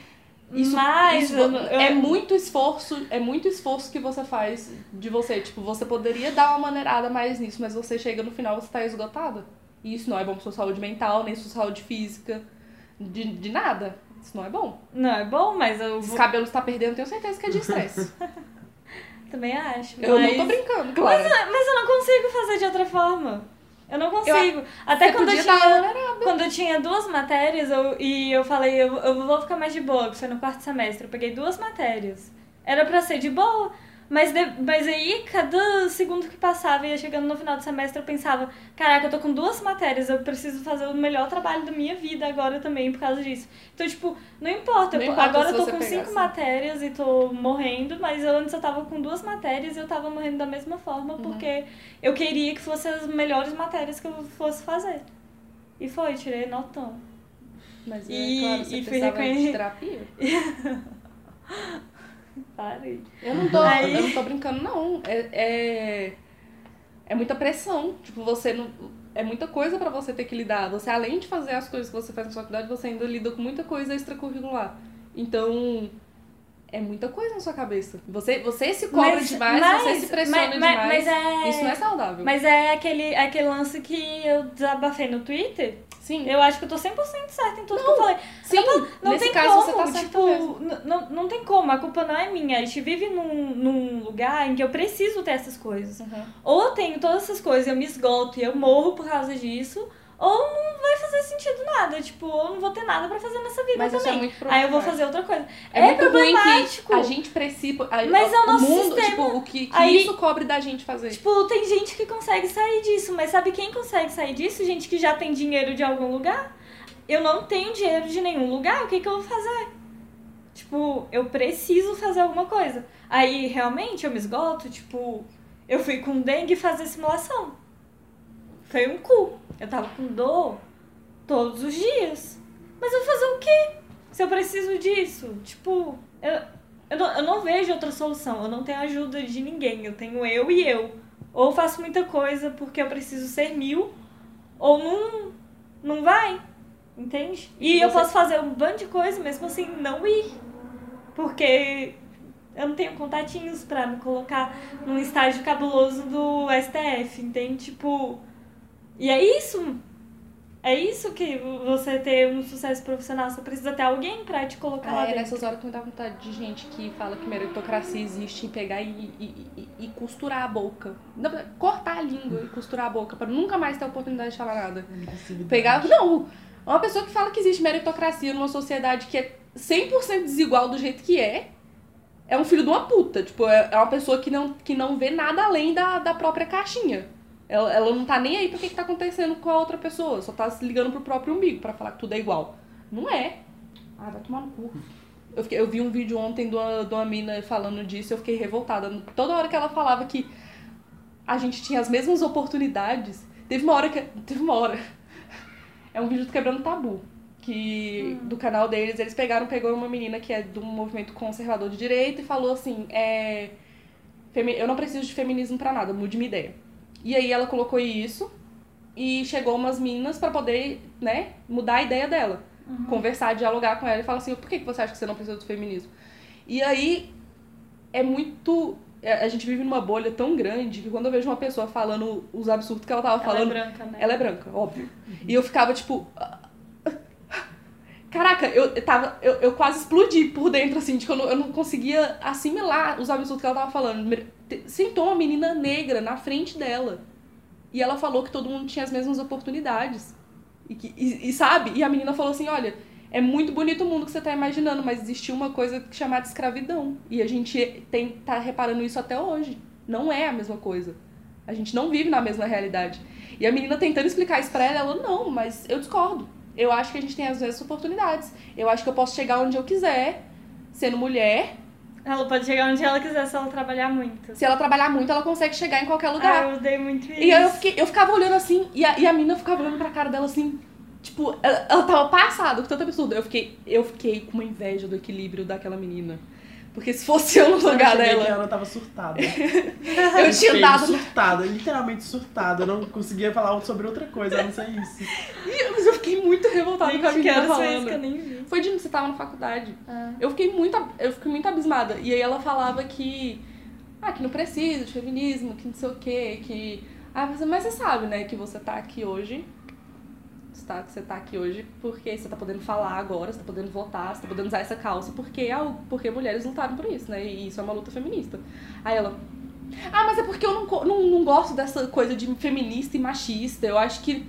Isso, Mas isso eu- é muito esforço, é muito esforço que você faz de você. Tipo, você poderia dar uma maneirada mais nisso, mas você chega no final você tá esgotada. E isso não é bom pra sua saúde mental, nem sua saúde física, de, de nada. Isso não é bom. Não, é bom, mas eu Os vou- cabelos tá perdendo, eu tenho certeza que é de estresse. também acho. Eu mas... não tô brincando, claro. Mas, mas eu não consigo fazer de outra forma. Eu não consigo. Até Você quando eu, tinha, quando eu tinha duas matérias eu, e eu falei, eu, eu vou ficar mais de boa, que foi no quarto semestre. Eu peguei duas matérias. Era pra ser de boa, Mas, de- mas aí, cada segundo que passava, ia chegando no final do semestre, eu pensava, caraca, eu tô com duas matérias, eu preciso fazer o melhor trabalho da minha vida agora também por causa disso. Então, tipo, não importa, Não eu- importa agora eu tô com pegar, cinco matérias e tô morrendo, mas eu, antes eu tava com duas matérias e eu tava morrendo da mesma forma, Uhum. porque eu queria que fossem as melhores matérias que eu fosse fazer. E foi, tirei notão. Mas é E- claro, você e fui de reconhe- terapia. Parei. Eu não tô, Aí- eu não tô brincando, não. É, é, é muita pressão. Tipo, você não. É muita coisa pra você ter que lidar. Você, além de fazer as coisas que você faz na sua faculdade, você ainda lida com muita coisa extracurricular. Então, é muita coisa na sua cabeça. Você, você se cobra Mas- demais, mas- você se pressiona mas- demais. é- Isso não é saudável. Mas é aquele, aquele lance que eu desabafei no Twitter. Sim, Eu acho que eu tô 100% certa em tudo que eu falei. sim. Não nesse tem caso como, você tá certo tipo, mesmo. não, não tem como, a culpa não é minha. A gente vive num, num lugar em que eu preciso ter essas coisas. Uhum. Ou eu tenho todas essas coisas, eu me esgoto e eu morro por causa disso, ou não vai fazer sentido nada. Tipo, ou não vou ter nada pra fazer nessa vida Mas é também. muito Aí eu vou fazer outra coisa. É, É muito ruim problemático. que a gente precisa. a- Mas é o o nosso mundo, sistema. tipo, o que, que Aí- isso cobre da gente fazer. Tipo, tem gente que consegue sair disso, mas sabe quem consegue sair disso? Gente que já tem dinheiro de algum lugar. Eu não tenho dinheiro de nenhum lugar, o que, que eu vou fazer? Tipo, eu preciso fazer alguma coisa. Aí, realmente, eu me esgoto, tipo, eu fui com dengue fazer simulação. Foi um cu. Eu tava com dor todos os dias. Mas eu vou fazer o quê? Se eu preciso disso? Tipo, eu, eu, não, eu não vejo outra solução. Eu não tenho ajuda de ninguém. Eu tenho eu e eu. Ou eu faço muita coisa porque eu preciso ser mil, ou não, não vai. Entende? E eu você- posso fazer um bando de coisa mesmo assim não ir. Porque eu não tenho contatinhos pra me colocar num estágio cabuloso do STF, entende? Tipo. E é isso. É isso que você ter um sucesso profissional. Você precisa ter alguém pra te colocar lá é dentro. nessas horas que me dá vontade de gente que fala que meritocracia existe em pegar e, e, e- e costurar a boca. Não, cortar a língua e costurar a boca pra nunca mais ter a oportunidade de falar nada. Pegar. Não! Uma pessoa que fala que existe meritocracia numa sociedade que é 100% desigual do jeito que é, é um filho de uma puta. Tipo, é é uma pessoa que não, que não vê nada além da, da própria caixinha. Ela, ela não tá nem aí pro que, que tá acontecendo com a outra pessoa. Só tá se ligando pro próprio umbigo pra falar que tudo é igual. Não é. Ah, vai tomar no cu. Eu, fiquei- eu vi um vídeo ontem de uma, de uma mina falando disso e eu fiquei revoltada. Toda hora que ela falava que a gente tinha as mesmas oportunidades, teve uma hora que. Teve uma hora. É um vídeo do Quebrando Tabu. Que do canal deles, eles pegaram, pegou uma menina que é do movimento conservador de direita e falou assim: é, eu não preciso de feminismo pra nada, mude minha ideia. E aí ela colocou isso e chegou umas meninas pra poder, né, mudar a ideia dela. Conversar, dialogar com ela e falar assim: por que você acha que você não precisa do feminismo? E aí é muito. é, A gente vive numa bolha tão grande que quando eu vejo uma pessoa falando os absurdos que ela tava Ela falando. é branca, né? Ela é branca, óbvio. E eu ficava tipo. Caraca, eu eu tava. Eu, eu quase explodi por dentro, assim, de que eu não, eu não conseguia assimilar os absurdos que ela tava falando. Sentou uma menina negra na frente dela. E ela falou que todo mundo tinha as mesmas oportunidades. E, que, e, e sabe? E a menina falou assim: olha, é muito bonito o mundo que você tá imaginando, mas existiu uma coisa chamada escravidão. E a gente tem, tá reparando isso até hoje. Não é a mesma coisa. A gente não vive na mesma realidade. E a menina tentando explicar isso pra ela, ela, não, mas eu discordo. Eu acho que a gente tem as mesmas oportunidades. Eu acho que eu posso chegar onde eu quiser, sendo mulher. Ela pode chegar onde ela quiser se ela trabalhar muito. Se ela trabalhar muito, ela consegue chegar em qualquer Ah, lugar. eu odeio muito isso. E eu, fiquei, eu ficava olhando assim, e a, e a menina ficava olhando pra cara dela assim, tipo, ela, ela tava passada com tanto absurdo. Eu fiquei, eu fiquei com uma inveja do equilíbrio daquela menina. Porque se fosse eu no lugar dela, ela tava surtada. eu tinha dado. surtada, literalmente surtada. Eu não conseguia falar sobre outra coisa, a não ser isso. Mas eu fiquei muito revoltada com a menina isso que eu falando. nem vi. Foi de você tava na faculdade. Ah. Eu fiquei muito, eu fiquei muito abismada. E aí ela falava que. Ah, que não precisa de feminismo, que não sei o quê, que. Ah, mas você sabe, né, que você tá aqui hoje. Tá, você tá aqui hoje porque você tá podendo falar agora, você tá podendo votar, você tá podendo usar essa calça, porque, ah, porque mulheres lutaram por isso, né? E isso é uma luta feminista. Aí ela. Ah, mas é porque eu não, não, não gosto dessa coisa de feminista e machista. Eu acho que.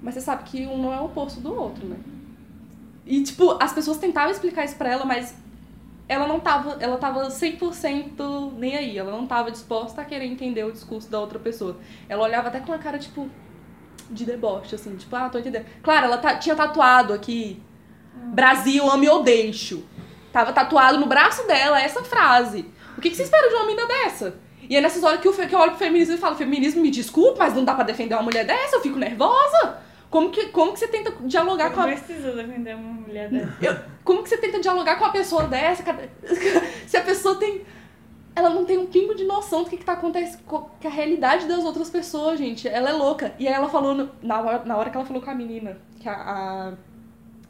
Mas você sabe que um não é o oposto do outro, né? E, tipo, as pessoas tentavam explicar isso pra ela, mas ela não tava, ela tava 100% nem aí, ela não tava disposta a querer entender o discurso da outra pessoa. Ela olhava até com uma cara, tipo, de deboche, assim, tipo, ah, tô entendendo. Claro, ela ta- tinha tatuado aqui, Brasil, ame ou deixo. Tava tatuado no braço dela essa frase. O que, que você espera de uma mina dessa? E é nessas horas que eu, que eu olho pro feminismo e falo, feminismo, me desculpa, mas não dá pra defender uma mulher dessa, eu fico nervosa. Como que, como que você tenta dialogar com Não a precisa defender uma mulher dessa. eu- como que você tenta dialogar com uma pessoa dessa? Se a pessoa tem. Ela não tem um pingo de noção do que, que tá acontecendo com a realidade das outras pessoas, gente. Ela é louca. E aí ela falou, no- na, hora, na hora que ela falou com a menina, que a, a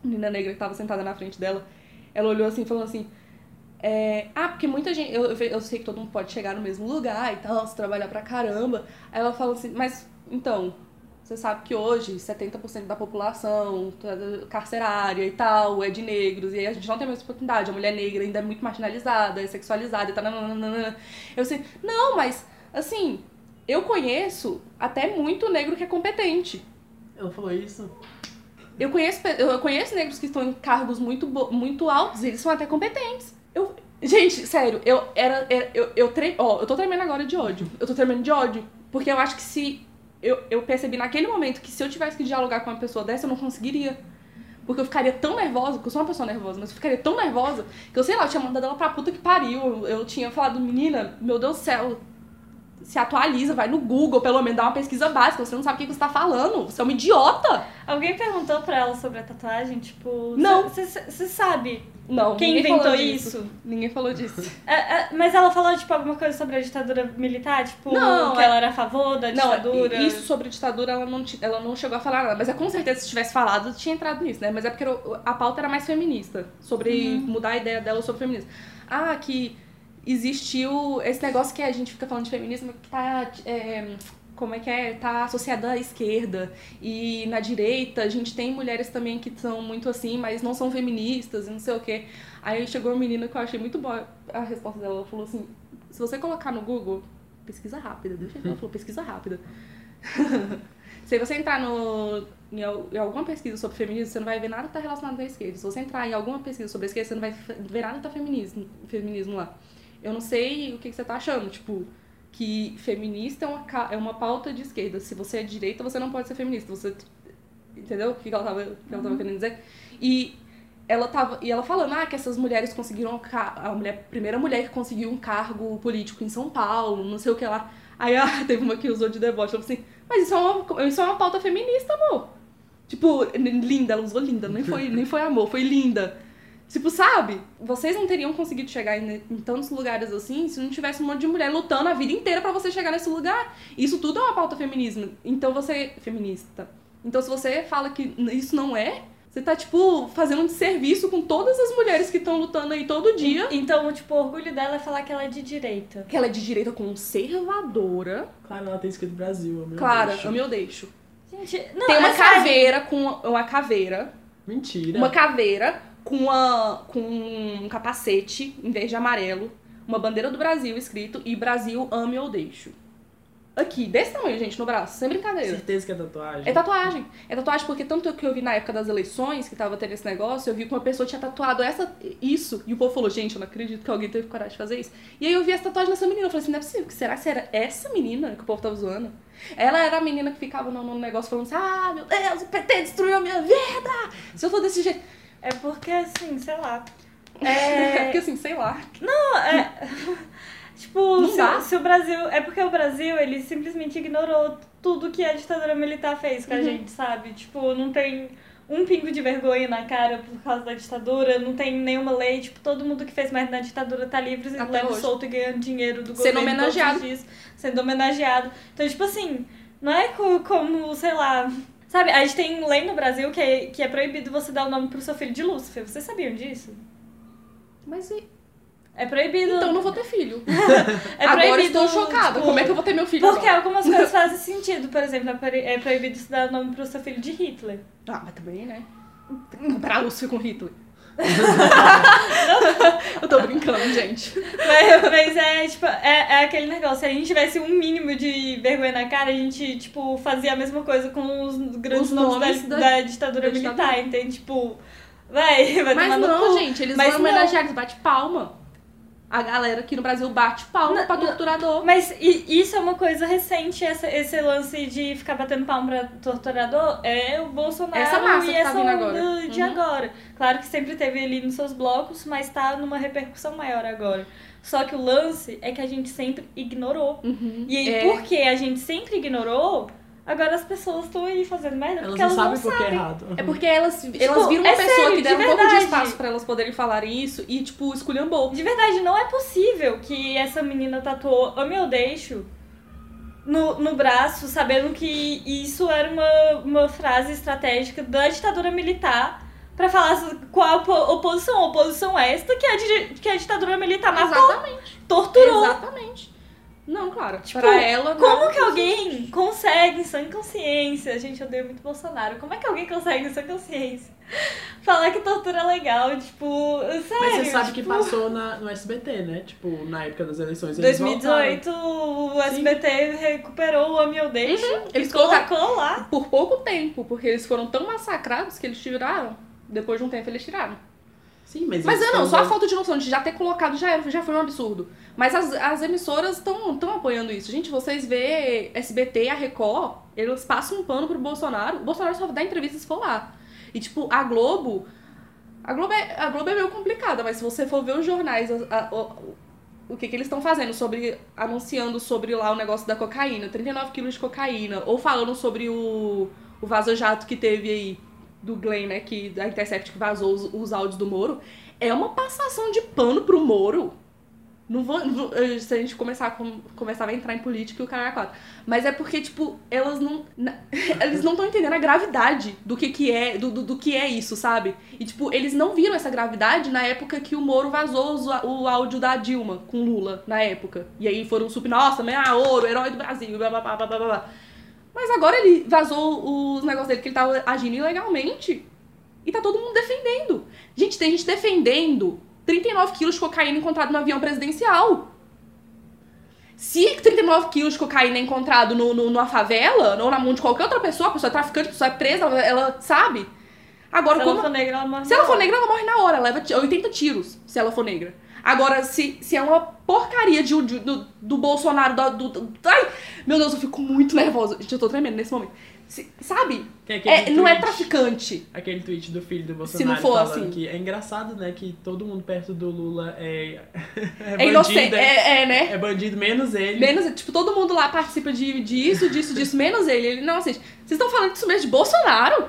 menina negra que tava sentada na frente dela, ela olhou assim falou assim. é, ah, porque muita gente. Eu, eu sei que todo mundo pode chegar no mesmo lugar e tal, se trabalhar pra caramba. Aí ela falou assim, mas então, você sabe que hoje 70% da população tá carcerária e tal é de negros, e aí a gente não tem a mesma oportunidade. A mulher negra ainda é muito marginalizada, é sexualizada e tal. Eu sei, não, mas assim, eu conheço até muito negro que é competente. Ela falou isso? Eu conheço, eu conheço negros que estão em cargos muito, muito altos, e eles são até competentes. Eu, gente, sério, eu era. era- eu, eu, tre, ó, eu tô tremendo agora de ódio. Eu tô tremendo de ódio. Porque eu acho que se. Eu, eu percebi naquele momento que se eu tivesse que dialogar com uma pessoa dessa, eu não conseguiria. Porque eu ficaria tão nervosa, porque eu sou uma pessoa nervosa, mas eu ficaria tão nervosa que eu, sei lá, eu tinha mandado ela pra puta que pariu. Eu, eu tinha falado, menina, meu Deus do céu, se atualiza, vai no Google, pelo menos dá uma pesquisa básica, você não sabe o que você tá falando, você é uma idiota. Alguém perguntou pra ela sobre a tatuagem, tipo. Não. Você sabe Não, quem inventou isso? Ninguém falou disso. É, é, mas ela falou, tipo, alguma coisa sobre a ditadura militar? Tipo, Não, que é- ela era a favor da Não, ditadura? isso sobre ditadura ela não, ela não chegou a falar nada. Mas é com certeza se tivesse falado, tinha entrado nisso, né? Mas é porque a pauta era mais feminista. Sobre mudar a ideia dela sobre feminismo. Ah, que existiu esse negócio que a gente fica falando de feminismo que tá. é, como é que é? Tá associada à esquerda. E na direita a gente tem mulheres também que são muito assim, mas não são feministas e não sei o quê. Aí chegou uma menina que eu achei muito boa a resposta dela. Ela falou assim: se você colocar no Google, pesquisa rápida, deixa eu ver. Ela falou pesquisa rápida. Se você entrar no, em, em alguma pesquisa sobre feminismo, você não vai ver nada que tá relacionado a esquerda. Se você entrar em alguma pesquisa sobre a esquerda, você não vai ver nada que tá feminismo, feminismo lá. Eu não sei o que, que você tá achando, tipo, que feminista é uma, é uma pauta de esquerda. Se você é direita, você não pode ser feminista. Você. Entendeu o que ela tava, que ela tava querendo dizer? E ela tava. E ela falando, ah, que essas mulheres conseguiram. A mulher, a primeira mulher que conseguiu um cargo político em São Paulo, não sei o que lá. Aí ah, teve uma que usou de deboche, ela falou assim, mas isso é uma, isso é uma pauta feminista, amor. Tipo, linda, ela usou linda, nem foi, nem foi amor, foi linda. Tipo, sabe? Vocês não teriam conseguido chegar em, em tantos lugares assim se não tivesse um monte de mulher lutando a vida inteira pra você chegar nesse lugar. Isso tudo é uma pauta feminismo. Então você. Feminista. Então se você fala que isso não é, você tá, tipo, fazendo um desserviço com todas as mulheres que estão lutando aí todo dia. Então, tipo, o orgulho dela é falar que ela é de direita. Que ela é de direita conservadora. Claro, ela tem escrito Brasil, meu Clara, deixo. eu me deixo. Gente, não, Tem uma é caveira com uma caveira Mentira. Uma caveira com, uma, com um capacete em verde e amarelo, uma bandeira do Brasil escrito e Brasil ame ou deixo. Aqui, desse tamanho, gente, no braço, sem brincadeira. Certeza que é tatuagem. É tatuagem. É tatuagem porque tanto que eu vi na época das eleições, que tava tendo esse negócio, eu vi que uma pessoa tinha tatuado essa, isso. E o povo falou, gente, eu não acredito que alguém teve coragem de fazer isso. E aí eu vi essa tatuagem dessa menina. Eu falei assim, não é possível. Será que era essa menina que o povo tava zoando? Ela era a menina que ficava no, no negócio falando assim, ah, meu Deus, o PT destruiu a minha vida. Se eu tô desse jeito. É porque, assim, sei lá. É... porque assim, sei lá. Não, é. tipo, se, se o Brasil. É porque o Brasil, ele simplesmente ignorou tudo que a ditadura militar fez com a Uhum. gente, sabe? Tipo, não tem um pingo de vergonha na cara por causa da ditadura, não tem nenhuma lei, tipo, todo mundo que fez merda na ditadura tá livre, leve solto e ganhando dinheiro do Sendo governo homenageado. dias, sendo homenageado. Então, tipo assim, não é co- como, sei lá. Sabe, a gente tem lei no Brasil que é, que é proibido você dar o nome pro seu filho de Lúcifer. Vocês sabiam disso? Mas e... É proibido. então eu não vou ter filho. é Agora proibido, estou chocada. tipo, Como é que eu vou ter meu filho Porque agora? algumas coisas fazem sentido. Por exemplo, é é proibido você dar o nome pro seu filho de Hitler. Ah, mas também, né? Comparar Lúcio com Hitler. eu tô brincando, gente. Mas, mas é, tipo, é, é aquele negócio. Se a gente tivesse um mínimo de vergonha na cara, a gente, tipo, fazia a mesma coisa com os grandes Os nomes, da, da- ditadura da militar. ditadura. Entende? Tipo, Vai, vai Mas não, gente, eles Mas vão homenagear, eles bate palma. A galera aqui no Brasil bate palma pra torturador. Mas isso é uma coisa recente, essa- esse lance de ficar batendo palma pra torturador. É o Bolsonaro Essa massa e que tá essa vindo agora. de Uhum. agora. Claro que sempre teve ali nos seus blocos, mas tá numa repercussão maior agora. Só que o lance é que a gente sempre ignorou. Uhum. E aí, É. porque a gente sempre ignorou, agora as pessoas estão aí fazendo merda Elas porque não elas sabem não porque é sabem. errado. É porque elas, elas viram uma é pessoa sério, que deram de um pouco de espaço pra elas poderem falar isso e, tipo, esculhambou. De verdade, não é possível que essa menina tatuou Ame ou Deixo no, no braço, sabendo que isso era uma, uma frase estratégica da ditadura militar pra falar qual a opo- oposição. Oposição esta que a, que a ditadura militar matou, Exatamente. torturou. Exatamente. Não, claro. Tipo, pra ela, Como não. que alguém consegue, em sã consciência, gente, eu odeio muito Bolsonaro, como é que alguém consegue, em sã consciência, falar que tortura é legal? Tipo, sério. Mas você sabe que tipo, passou na, no SBT, né? Tipo, na época das eleições. Eles 2018, o Sim. SBT recuperou o Ame ou Deixo Eles e colocaram colocou lá. por pouco tempo, porque eles foram tão massacrados que eles tiraram. Depois de um tempo eles tiraram. Sim, mas. Mas eles é não, só a falta de noção de já ter colocado já, era, já foi um absurdo. Mas as, as emissoras estão apoiando isso. Gente, vocês vê SBT a Record, eles passam um pano pro Bolsonaro. O Bolsonaro só dá entrevista se for lá. E tipo, a Globo. A Globo é, a Globo é meio complicada, mas se você for ver os jornais, a- a- o, o que, que eles estão fazendo sobre. anunciando sobre lá o negócio da cocaína, 39 quilos de cocaína, ou falando sobre o, o vaza-jato que teve aí do Glenn, né, que da Intercept que vazou os, os áudios do Moro, é uma passação de pano pro Moro. Não vou, não eh, se a gente começar a, com- começar a entrar em política e o cara é. Mas é porque, tipo, elas não. na- eles não estão entendendo a gravidade do que, que é. Do, do, do que é isso, sabe? E, tipo, eles não viram essa gravidade na época que o Moro vazou o áudio da Dilma com Lula, na época. E aí foram super, nossa, mas, ah, ouro, herói do Brasil, blá blá blá blá blá. Mas agora ele vazou os negócios dele que ele tava agindo ilegalmente. E tá todo mundo defendendo. Gente, tem gente defendendo 39 quilos de cocaína encontrado no avião presidencial. Se 39 quilos de cocaína é encontrado no, no- numa favela, ou na mão de qualquer outra pessoa, a pessoa é traficante, a pessoa é presa, ela, ela sabe. Agora, Se como. ela for negra, ela morre Se ela for negra, ela morre na hora. Ela leva ti- 80 tiros, se ela for negra. Agora, se, se é uma porcaria de, de- do, do Bolsonaro, do, do, do- Ai, meu Deus, eu fico muito nervosa. Gente, eu tô tremendo nesse momento. Se- sabe? É, não é traficante. Aquele tweet do filho do Se Bolsonaro não for assim. que é engraçado, né, que todo mundo perto do Lula é, é, É inocente. bandido, É, é, né? é bandido, menos ele. Menos, tipo, todo mundo lá participa de, disso, disso, disso, menos ele. Ele, não, assim, vocês estão falando disso mesmo de Bolsonaro?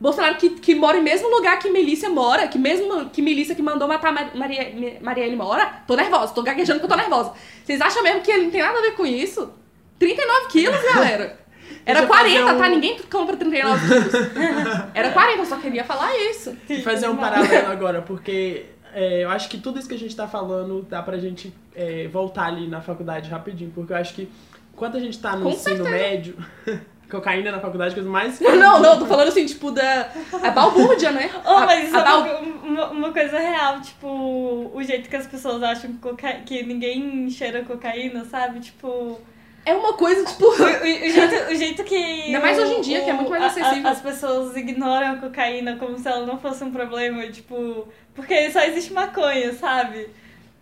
Bolsonaro que, que mora em mesmo lugar que milícia mora, que mesmo que milícia que mandou matar Mar- Maria, Marielle mora. Tô nervosa, tô gaguejando porque eu tô nervosa. Vocês acham mesmo que ele não tem nada a ver com isso? 39 quilos, galera. Era Deixa eu 40, fazer um- tá? Ninguém compra 39 quilos. Era 40, eu só queria falar isso. E fazer um paralelo agora, porque é, eu acho que tudo isso que a gente tá falando dá pra gente é, voltar ali na faculdade rapidinho, porque eu acho que enquanto a gente tá no Com ensino certeza. médio, cocaína na faculdade, coisa mais. Não, não, tô falando assim, tipo, da. A balbúrdia, né? Oh, a, mas isso a é bal- uma, uma- coisa real, tipo, o jeito que as pessoas acham que, coca... que ninguém cheira cocaína, sabe? Tipo. É uma coisa, tipo. O, o- o jeito, o jeito que. Ainda mais o- hoje em dia, que é muito mais acessível. a- as pessoas ignoram a cocaína como se ela não fosse um problema, tipo. Porque só existe maconha, sabe?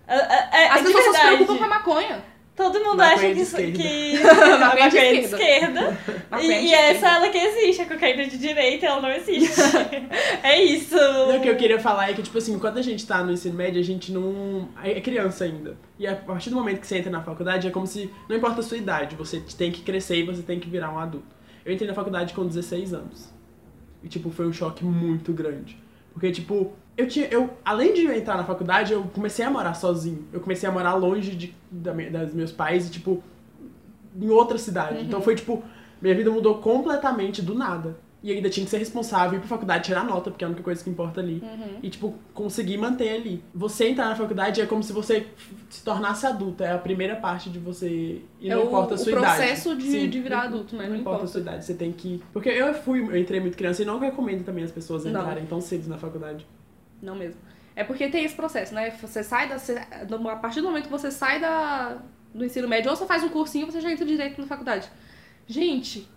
A- a- é- As é pessoas se preocupam com a maconha. Todo mundo Maconha acha de que, isso, esquerda. que Maconha a de maconha é de esquerda. esquerda. Maconha E, de e é esquerda. só ela que existe, a cocaína de direita ela não existe. é isso. Não, o que eu queria falar é que, tipo assim, quando a gente tá no ensino médio, a gente não. É criança ainda. E a partir do momento que você entra na faculdade, é como se. Não importa a sua idade, você tem que crescer e você tem que virar um adulto. Eu entrei na faculdade com 16 anos. E, tipo, foi um choque muito grande. Porque, tipo, eu tinha. Eu, além de eu entrar na faculdade, eu comecei a morar sozinho. Eu comecei a morar longe de, da, das meus pais e, tipo, em outra cidade. Então foi, tipo, minha vida mudou completamente do nada. E ainda tinha que ser responsável, ir pra faculdade, tirar nota, porque é a única coisa que importa ali. E, tipo, conseguir manter ali. Você entrar na faculdade é como se você se tornasse adulto. É a primeira parte de você. E É não o, importa a o sua idade. processo de, Sim. de virar adulto, né? Não importa a sua idade, você tem que. Porque eu fui, eu entrei muito criança e não recomendo também as pessoas Não. entrarem tão cedo na faculdade. Não mesmo. É porque tem esse processo, né? Você sai da. você- a partir do momento que você sai da, do ensino médio, ou você faz um cursinho, você já entra direto na faculdade. Gente,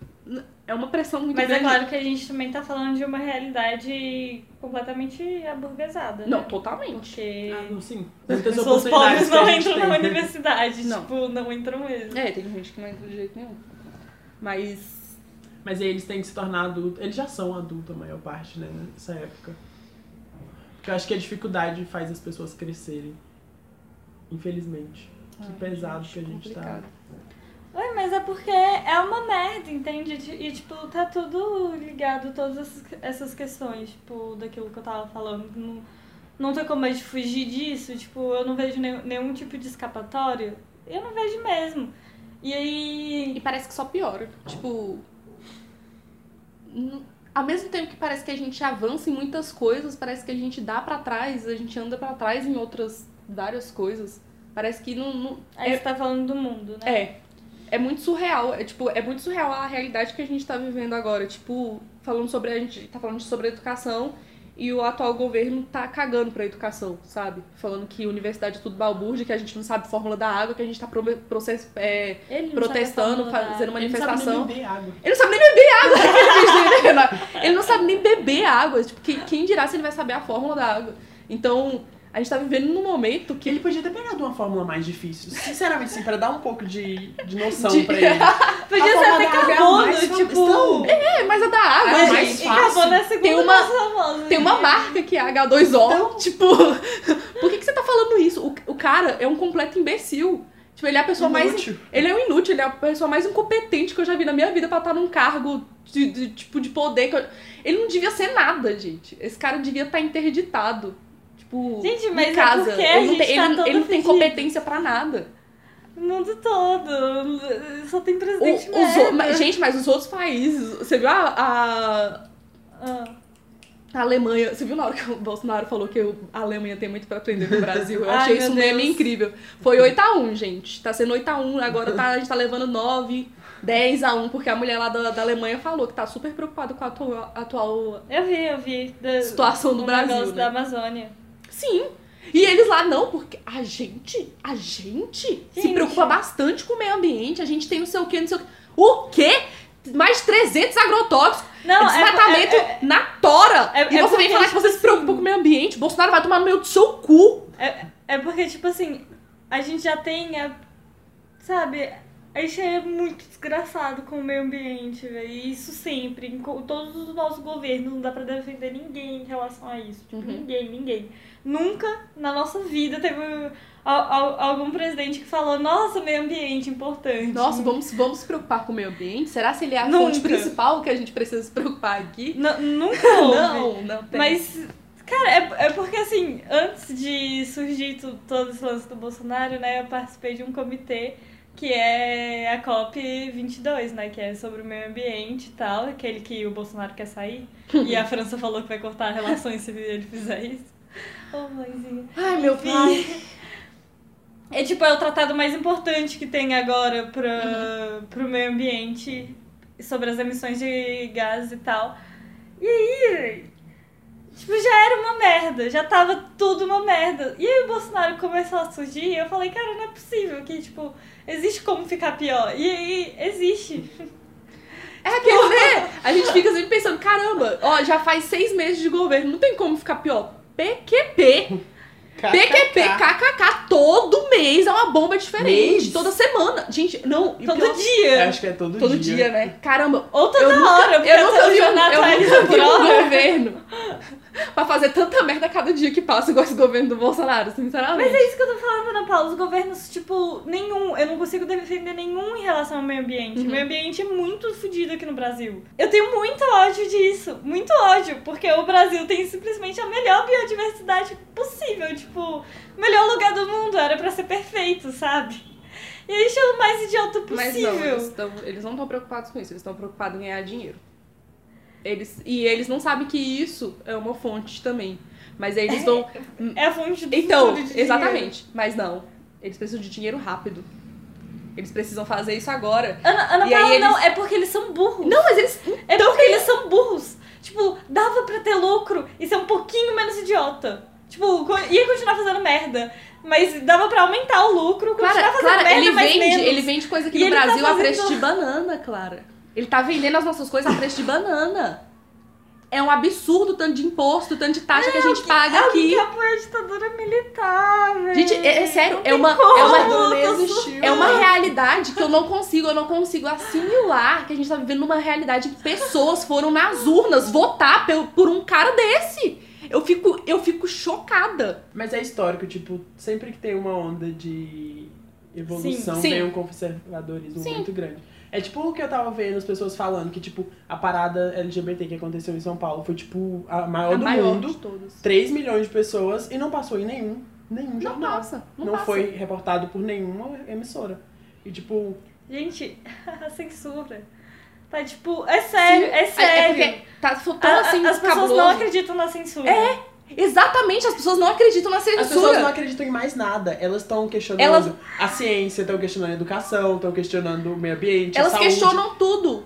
É uma pressão muito Mas é grande. claro que a gente também tá falando de uma realidade completamente aburguesada. Não, né? totalmente. Porque Ah, não, sim. as Muitas pessoas pobres que não entram tem. na universidade. Não. Tipo, não entram mesmo. É, tem gente que não entra de jeito nenhum. Mas. Mas aí eles têm que se tornar adultos. Eles já são adultos a maior parte, né? Nessa época. Porque eu acho que a dificuldade faz as pessoas crescerem. Infelizmente. Que Ai, pesado gente, que a gente complicado. tá. Ué, mas é porque é uma merda, entende? E, tipo, tá tudo ligado, todas essas- questões, tipo, daquilo que eu tava falando. Não, não tem como a gente fugir disso, tipo, eu não vejo nenhum, nenhum tipo de escapatória. Eu não vejo mesmo. E aí. E parece que só piora. Tipo. Ao mesmo tempo que parece que a gente avança em muitas coisas, parece que a gente dá pra trás, a gente anda pra trás em outras várias coisas. Parece que não. não Aí é, você tá falando do mundo, né? é. É muito surreal. É, tipo, é muito surreal a realidade que a gente tá vivendo agora. Tipo, falando sobre. A gente tá falando sobre educação e o atual governo tá cagando pra educação, sabe? Falando que universidade é tudo balbúrdia, que a gente não sabe fórmula da água, que a gente tá pro, é, protestando, fazendo manifestação. Ele não sabe nem beber água. ele não sabe nem beber água. Tipo, quem dirá se ele vai saber a fórmula da água? Então, a gente tá vivendo num momento que Ele podia ter pegado uma fórmula mais difícil. Sinceramente, sim, pra dar um pouco de, de noção De- pra ele. Podia A ser até é a carbono, mais fam- tipo. Então, É, mas a da água, É, gente. mais fácil. é Tem uma- mais famosa. Tem uma marca que é H2O. Tipo, por que, que você tá falando isso? O, o cara é um completo imbecil. Tipo, ele é a pessoa mais. Inútil. Ele é um inútil, ele é a pessoa mais incompetente que eu já vi na minha vida pra estar num cargo de, de- tipo de poder. que eu- Ele não devia ser nada, gente. Esse cara devia estar interditado. Tipo, Gente, mas é casa. porque ele não tem, tá ele, não tem competência pra nada. O mundo todo. Só tem O- presidente os o- mas, gente, mas os outros países. Você viu a, a, Ah. a Alemanha. Você viu na hora que o Bolsonaro falou que a Alemanha tem muito pra aprender no Brasil? Eu Ai, achei meu isso um meme incrível. Foi 8x1, gente. Tá sendo 8x1, agora tá, a gente tá levando 9, 10x1, porque a mulher lá da, da Alemanha falou que tá super preocupada com a atual, atual Eu vi, eu vi. Da, Situação do o Brasil, né? da Amazônia. Sim. E eles lá não, porque a gente, a gente, se Gente. preocupa bastante com o meio ambiente, a gente tem não sei o que, não sei o que. O quê? Mais 300 agrotóxicos, Não, é- desmatamento é- na tora. é- e é você vem falar que você tipo se preocupa com o meio ambiente. Bolsonaro vai tomar no meio do seu cu. É, é porque, tipo assim, a gente já tem, a, sabe, a gente é muito desgraçado com o meio ambiente, velho. Isso sempre, em todos os nossos governos, não dá pra defender ninguém em relação a isso. Tipo, Uhum. ninguém, ninguém. Nunca na nossa vida teve al- al- algum presidente que falou, nossa, meio ambiente importante. Nossa, vamos, vamos se preocupar com o meio ambiente? Será se ele é a Nunca. fonte principal que a gente precisa se preocupar aqui? N- nunca houve. Não, não tem. Mas, cara, é, é porque assim, antes de surgir todo esse lance do Bolsonaro, né, eu participei de um comitê que é a COP22, né, que é sobre o meio ambiente e tal, aquele que o Bolsonaro quer sair, e a França falou que vai cortar relações se ele fizer isso. Ô, mãezinha. Ai, meu Enfim. pai. É tipo, é o tratado mais importante que tem agora pra, Uhum. pro meio ambiente sobre as emissões de gases e tal. E aí, tipo, já era uma merda, já tava tudo uma merda. E aí o Bolsonaro começou a surgir e eu falei, cara, não é possível que, tipo, existe como ficar pior. E aí, existe. É aquele, né? A gente fica sempre pensando, caramba, ó, já faz seis meses de governo, não tem como ficar pior. PQP. PQP, KKK, todo mês é uma bomba diferente. Mês? Toda semana. Gente, não. e Todo pior- Eu dia. acho que é todo, Todo dia, né? Caramba. Ou toda eu nunca, hora, porque eu nunca todo vi, um, eu nunca vi um governo pra fazer tanta merda a cada dia que passa, igual esse governo do Bolsonaro, sinceramente. Mas é isso que eu tô falando, Ana Paula. Os governos, tipo, nenhum. Eu não consigo defender nenhum em relação ao meio ambiente. Uhum. O meio ambiente é muito fodido aqui no Brasil. Eu tenho muito ódio disso. Muito ódio. Porque o Brasil tem simplesmente a melhor biodiversidade possível. Tipo, o melhor lugar do mundo. Era pra ser perfeito, sabe? E eles são o mais idiota Mas possível. não, eles, tão, eles não estão preocupados com isso, eles estão preocupados em ganhar dinheiro. Eles, e eles não sabem que isso é uma fonte também. Mas aí eles vão. É a fonte do Então, de dinheiro. exatamente. Mas não. Eles precisam de dinheiro rápido. Eles precisam fazer isso agora. Ana, Ana Paula, não. eles- É porque eles são burros. Não, mas eles. É porque eles são burros. Tipo, dava pra ter lucro e ser um pouquinho menos idiota. Tipo, ia continuar fazendo merda. Mas dava pra aumentar o lucro, continuar Clara, fazendo Clara merda, ele, mas vende, menos. ele vende coisa aqui E no tá Brasil a fazendo- preço de banana, Clara. Ele tá vendendo as nossas coisas a preço de banana. É um absurdo o tanto de imposto, o tanto de taxa que a gente paga aqui. Que apoia a ditadura militar, velho. Gente, é, é sério, é uma, como, é, uma, é uma realidade que eu não consigo, eu não consigo assimilar que a gente tá vivendo numa realidade que pessoas foram nas urnas votar por, por um cara desse. Eu fico, eu fico chocada. Mas é histórico, tipo, sempre que tem uma onda de evolução, Sim, sim. vem um conservadorismo Sim. muito grande. É tipo o que eu tava vendo as pessoas falando, que tipo, a parada LGBT que aconteceu em São Paulo foi tipo a maior a do maior mundo, de todas. 3 milhões de pessoas e não passou em nenhum, nenhum Não jornal. passa, não, Não passa. foi reportado por nenhuma emissora. E tipo, Gente, a censura. Tá tipo, é sério, é Sim, sério. porque tá tão a- assim, as pessoas não acreditam na censura. É, Exatamente, as pessoas não acreditam na censura. as pessoas não acreditam em mais nada. Elas estão questionando Elas- a ciência, estão questionando a educação, estão questionando o meio ambiente, a Elas saúde. questionam tudo.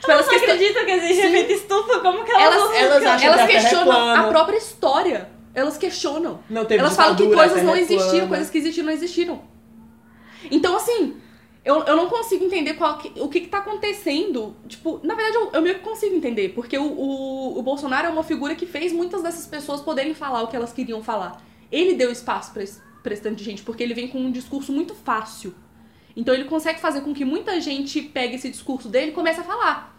Tipo, Elas elas, não questionam, acreditam que existe Sim. efeito estufa, como que elas, elas, elas acham elas que a Terra é questionam plana. a própria história. Elas questionam. Não teve Elas falam que coisas não é existiram, coisas que existiram não existiram. Então, assim, eu, eu não consigo entender qual que- o que, que tá acontecendo. Tipo, na verdade, eu, eu meio que consigo entender, porque o, o, o Bolsonaro é uma figura que fez muitas dessas pessoas poderem falar o que elas queriam falar. Ele deu espaço pra esse, pra esse tanto de gente, porque ele vem com um discurso muito fácil. Então ele consegue fazer com que muita gente pegue esse discurso dele e comece a falar.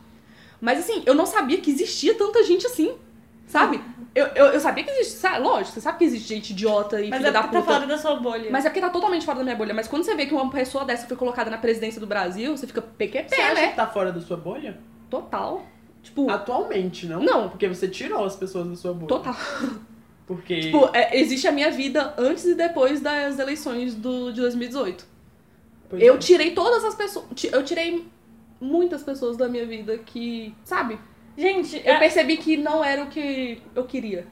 Mas assim, eu não sabia que existia tanta gente assim. Sabe? Eu, eu, eu sabia que existe. Sabe? Lógico, você sabe que existe gente idiota e Mas filha é da porque puta. tá fora da sua bolha. Mas é porque tá totalmente fora da minha bolha. Mas quando você vê que uma pessoa dessa foi colocada na presidência do Brasil, você fica PQP, Você acha né? que tá fora da sua bolha? Total. Tipo, Atualmente, não? Não. Porque você tirou as pessoas da sua bolha. total. Porque. Tipo, é, existe a minha vida antes e depois das eleições do, de 2018. pois Eu é. tirei todas as pessoas. Eu tirei muitas pessoas da minha vida que, sabe? Gente, Eu é- percebi que não era o que eu queria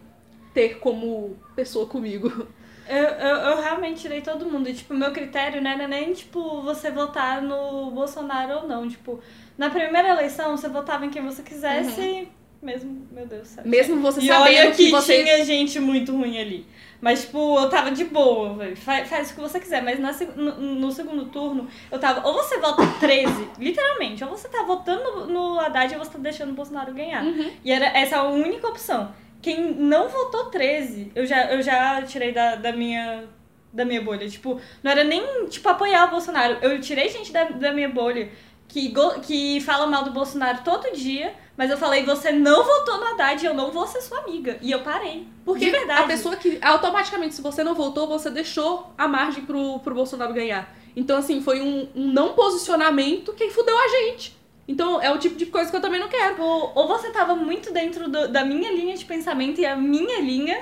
ter como pessoa comigo. Eu, eu, eu realmente tirei todo mundo. E, tipo, meu critério não era nem, tipo, você votar no Bolsonaro ou não. Tipo, na primeira eleição, você votava em quem você quisesse, mesmo, meu Deus do céu. Mesmo você E olha sabendo que que você. tinha gente muito ruim ali. Mas, tipo, eu tava de boa, velho. Faz, faz o que você quiser. Mas na no, no segundo turno, eu tava. Ou você vota 13, literalmente. Ou você tá votando no, Haddad ou você tá deixando o Bolsonaro ganhar. Uhum. E era essa a única opção. Quem não votou 13, eu já, eu já tirei da, da minha. Da minha bolha. Tipo, não era nem, tipo, apoiar o Bolsonaro. Eu tirei gente da, da minha bolha que, que fala mal do Bolsonaro todo dia, mas eu falei, você não votou no Haddad, eu não vou ser sua amiga. E eu parei. Porque de verdade. a pessoa que. Automaticamente, se você não votou, você deixou a margem pro, pro Bolsonaro ganhar. Então, assim, foi um, um não posicionamento que fudeu a gente. Então, é o tipo de coisa que eu também não quero. Tipo, ou você tava muito dentro do- da minha linha de pensamento e a minha linha,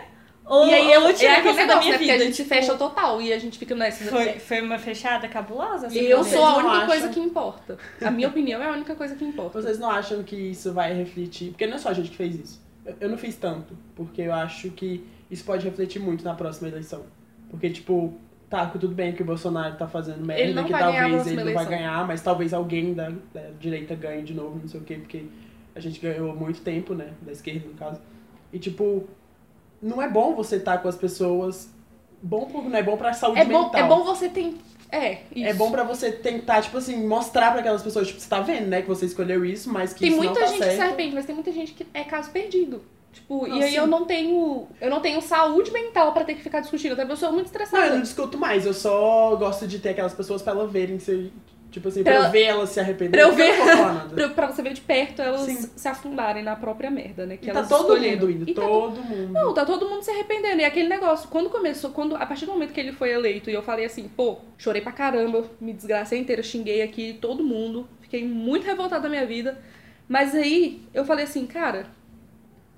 ou, e aí eu, ou eu é aquele negócio, minha né? Porque vida. a gente tipo, fecha total e a gente fica nessa. Foi, foi uma fechada cabulosa? assim, Eu sou a única acham? coisa que importa. A minha opinião é a única coisa que importa. Vocês não acham que isso vai refletir? Porque não é só a gente que fez isso. Eu, eu não fiz tanto, porque eu acho que isso pode refletir muito na próxima eleição. Porque, tipo, tá, tudo bem que o Bolsonaro tá fazendo merda, Ele não que vai ganhar a talvez ele não vai ganhar, mas talvez alguém da, da direita ganhe de novo, não sei o quê, porque a gente ganhou muito tempo, né? Da esquerda, no caso. E, tipo, não é bom você estar com as pessoas. Bom não é bom pra saúde É bom, mental. é bom você ter. É, isso. É bom pra você tentar, tipo assim, mostrar pra aquelas pessoas, tipo, você tá vendo, né, que você escolheu isso, mas que Tem isso muita não tá gente que se arrepende, mas tem muita gente que é caso perdido. Tipo, Não, e aí sim. eu não tenho. Eu não tenho saúde mental pra ter que ficar discutindo. Até porque eu sou muito Não, eu estressada. não discuto mais, eu só gosto de ter aquelas pessoas pra elas verem se. Tipo assim, pra, Pra- eu ver elas se arrepender. pra eu ver- nada. Pra, pra você ver de perto elas Sim. se afundarem na própria merda, né? Que E tá elas todo escolheram. mundo indo, E tá todo mundo. Não, tá todo mundo se arrependendo. E aquele negócio, quando começou, quando a partir do momento que ele foi eleito e eu falei assim, pô, chorei pra caramba, me desgracei inteira, xinguei aqui todo mundo, fiquei muito revoltada da minha vida. Mas aí eu falei assim, cara,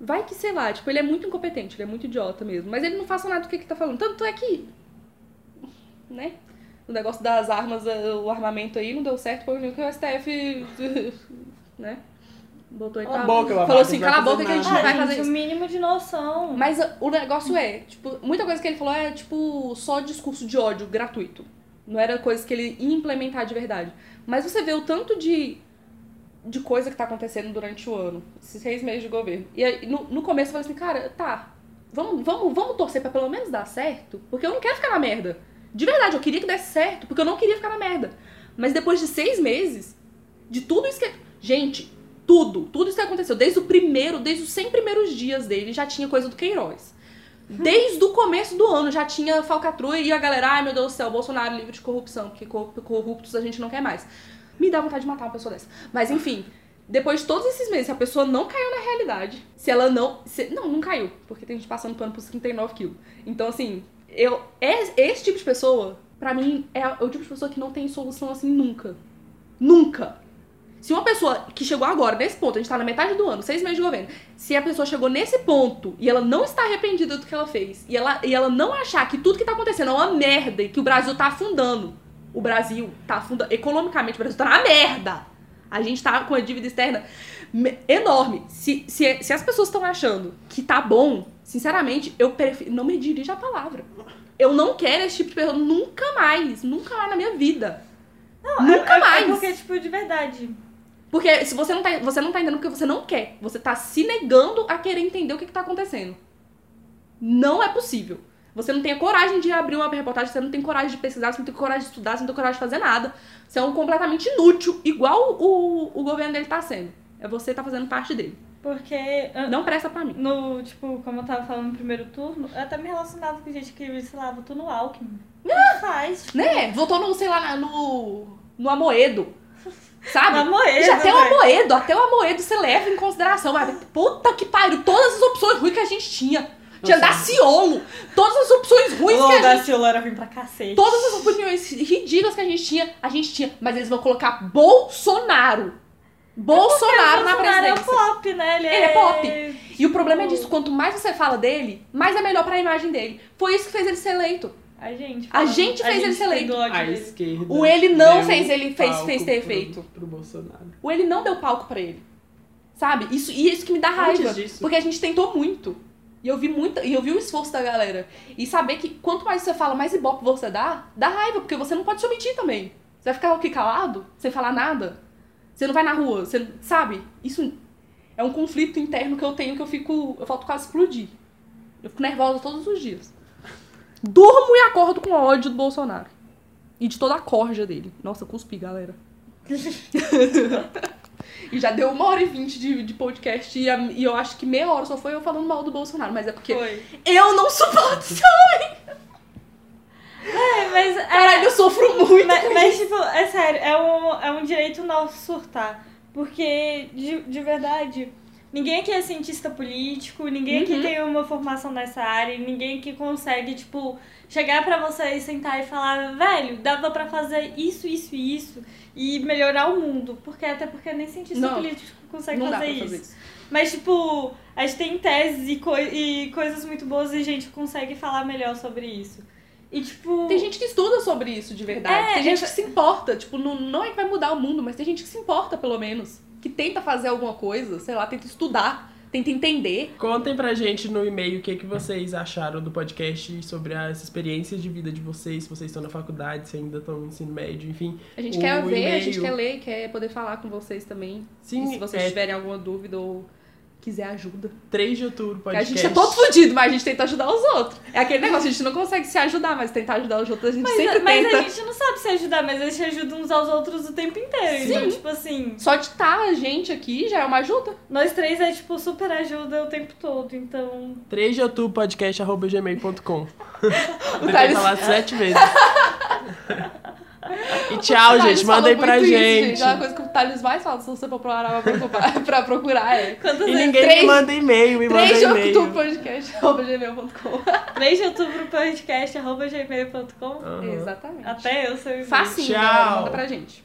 vai que sei lá, tipo, ele é muito incompetente, ele é muito idiota mesmo. Mas ele não faça nada do que que tá falando. Tanto é que, né? O negócio das armas, eh, o armamento aí não deu certo, foi o que o STF, né? Botou ele Cala a pra- boca, Falou assim, não vai cala a fazer boca que a gente nada." não vai Ah, fazer gente, isso. o mínimo de noção. Mas uh, o negócio é, tipo, muita coisa que ele falou é, tipo, só discurso de ódio gratuito. Não era coisa que ele ia implementar de verdade. Mas você vê o tanto de, de coisa que tá acontecendo durante o ano, esses seis meses de governo. E aí, no, no começo eu falei assim, cara, tá, vamos, vamos, vamos torcer pra pelo menos dar certo, porque eu não quero ficar na merda. De verdade, eu queria que desse certo, porque eu não queria ficar na merda. Mas depois de seis meses, de tudo isso que. Gente, tudo, tudo isso que aconteceu. Desde o primeiro, desde os 100 primeiros dias dele, já tinha coisa do Queiroz. Desde o começo do ano já tinha falcatrua e a galera, ai meu Deus do céu, Bolsonaro livre de corrupção, porque cor- corruptos a gente não quer mais. Me dá vontade de matar uma pessoa dessa. Mas enfim, depois de todos esses meses, se a pessoa não caiu na realidade, se ela não. se- não, não caiu, porque tem gente passando pano por 39 quilos. Então, assim, eu. es- Esse tipo de pessoa, pra mim, é o tipo de pessoa que não tem solução assim nunca. Nunca. Se uma pessoa que chegou agora, nesse ponto, a gente tá na metade do ano, seis meses de governo, se a pessoa chegou nesse ponto e ela não está arrependida do que ela fez, e ela, e ela não achar que tudo que tá acontecendo é uma merda e que o Brasil tá afundando, o Brasil tá afundando, economicamente, o Brasil tá na merda. A gente tá com a dívida externa enorme. Se, se, se as pessoas estão achando que tá bom, sinceramente, eu prefiro. Não me dirija a palavra. Eu não quero esse tipo de pessoa nunca mais. Nunca mais na minha vida. nunca é, mais. É porque, tipo, de verdade. Porque se você não tá, você não tá entendendo porque você não quer. Você tá se negando a querer entender o que, que tá acontecendo. Não é possível. Você não tem a coragem de abrir uma reportagem, você não tem coragem de pesquisar, você não tem coragem de estudar, você não tem coragem de fazer nada. Você é um completamente inútil, igual o, o governo dele tá sendo. É você tá fazendo parte dele. Porque. ah, Não presta pra mim. No, tipo, como eu tava falando no primeiro turno, eu até me relacionava com gente que, sei lá, votou no Alckmin. O que faz? Tipo, Né? Votou no, sei lá, no. no Amoedo. Sabe? No Amoedo, Já até o. Amoedo, até o Amoedo você leva em consideração. Mas, puta que pariu, todas as opções ruins que a gente tinha. Tinha. Daciolo. Todas as opções ruins O que a gente Daciolo era ruim pra cacete. Todas as opiniões ridículas que a gente tinha, a gente tinha. Mas eles vão colocar Bolsonaro. Bolsonaro na Bolsonaro é presidência. pop, né? Ele, Ele é pop. E o problema é tipo, disso, quanto mais você fala dele, mais é melhor pra imagem dele. Foi isso que fez ele ser eleito. A gente. A gente fez ele ser eleito. A esquerda. O ele não fez, ele fez, fez ter pro- feito. Pro Bolsonaro. O ele não deu palco pra ele. Sabe? Isso, e isso que me dá raiva. Antes disso. Porque a gente tentou muito. E eu vi muita, e eu vi o esforço da galera. E saber que quanto mais você fala, mais ibope você dá, dá raiva, porque você não pode se omitir também. Você vai ficar aqui calado, sem falar nada. Você não vai na rua, você sabe? Isso é um conflito interno que eu tenho que eu fico, eu falto quase explodir. Eu fico nervosa todos os dias. Durmo e acordo com ódio do Bolsonaro. E de toda a corja dele. Nossa, cuspi, galera. E já deu uma hora e vinte de, de podcast e, a- e eu acho que meia hora só foi eu falando mal do Bolsonaro. Mas é porque Foi. eu não suporto isso. É, mas. é- Caralho, eu sofro muito. Mas, mas, tipo, é sério, é um, é um direito nosso surtar. Porque, de, de verdade, ninguém aqui é cientista político, ninguém aqui Uhum. tem uma formação nessa área, ninguém aqui consegue, tipo, chegar pra você e sentar e falar, velho, dava pra fazer isso, isso e isso, e melhorar o mundo. Porque até porque nem cientista Não, político consegue não fazer, isso. fazer isso. Mas, tipo, a gente tem teses e, coi- e coisas muito boas e a gente consegue falar melhor sobre isso. E, tipo. Tem gente que estuda sobre isso de verdade. É, tem gente eu- que se importa. Tipo, não, não é que vai mudar o mundo, mas tem gente que se importa, pelo menos. Que tenta fazer alguma coisa, sei lá, tenta estudar, tenta entender. Contem pra gente no e-mail o que, que vocês acharam do podcast sobre as experiências de vida de vocês, se vocês estão na faculdade, se ainda estão no ensino médio, enfim. A gente quer ver, a gente quer ler, quer poder falar com vocês também. Sim, E se vocês é tiverem alguma dúvida ou quiser ajuda. 3 de outubro Porque a gente é todo fudido, mas a gente tenta ajudar os outros. É aquele negócio, a gente não consegue se ajudar, mas tentar ajudar os outros a gente Mas, sempre mas tenta. a gente não sabe se ajudar, mas a gente ajuda uns aos outros o tempo inteiro. Então, Sim. tipo assim, Só de estar a gente aqui já é uma ajuda. nós três é tipo super ajuda o tempo todo. Então. 3 de outubro podcast arroba gmail.com. Thales- falar sete vezes. E tchau, gente. Mandem falou pra isso, gente. É uma coisa que o Thales mais fala, se você for procurar, pra procurar, pra procurar é. Quantas E vezes? ninguém Três- me manda e-mail, me 3 de manda outubro e-mail. podcast, arroba gmail.com. 3 de outubro podcast arroba gmail.com. Aham. Exatamente. Até eu sei. Facinho, Tchau. galera, manda pra gente.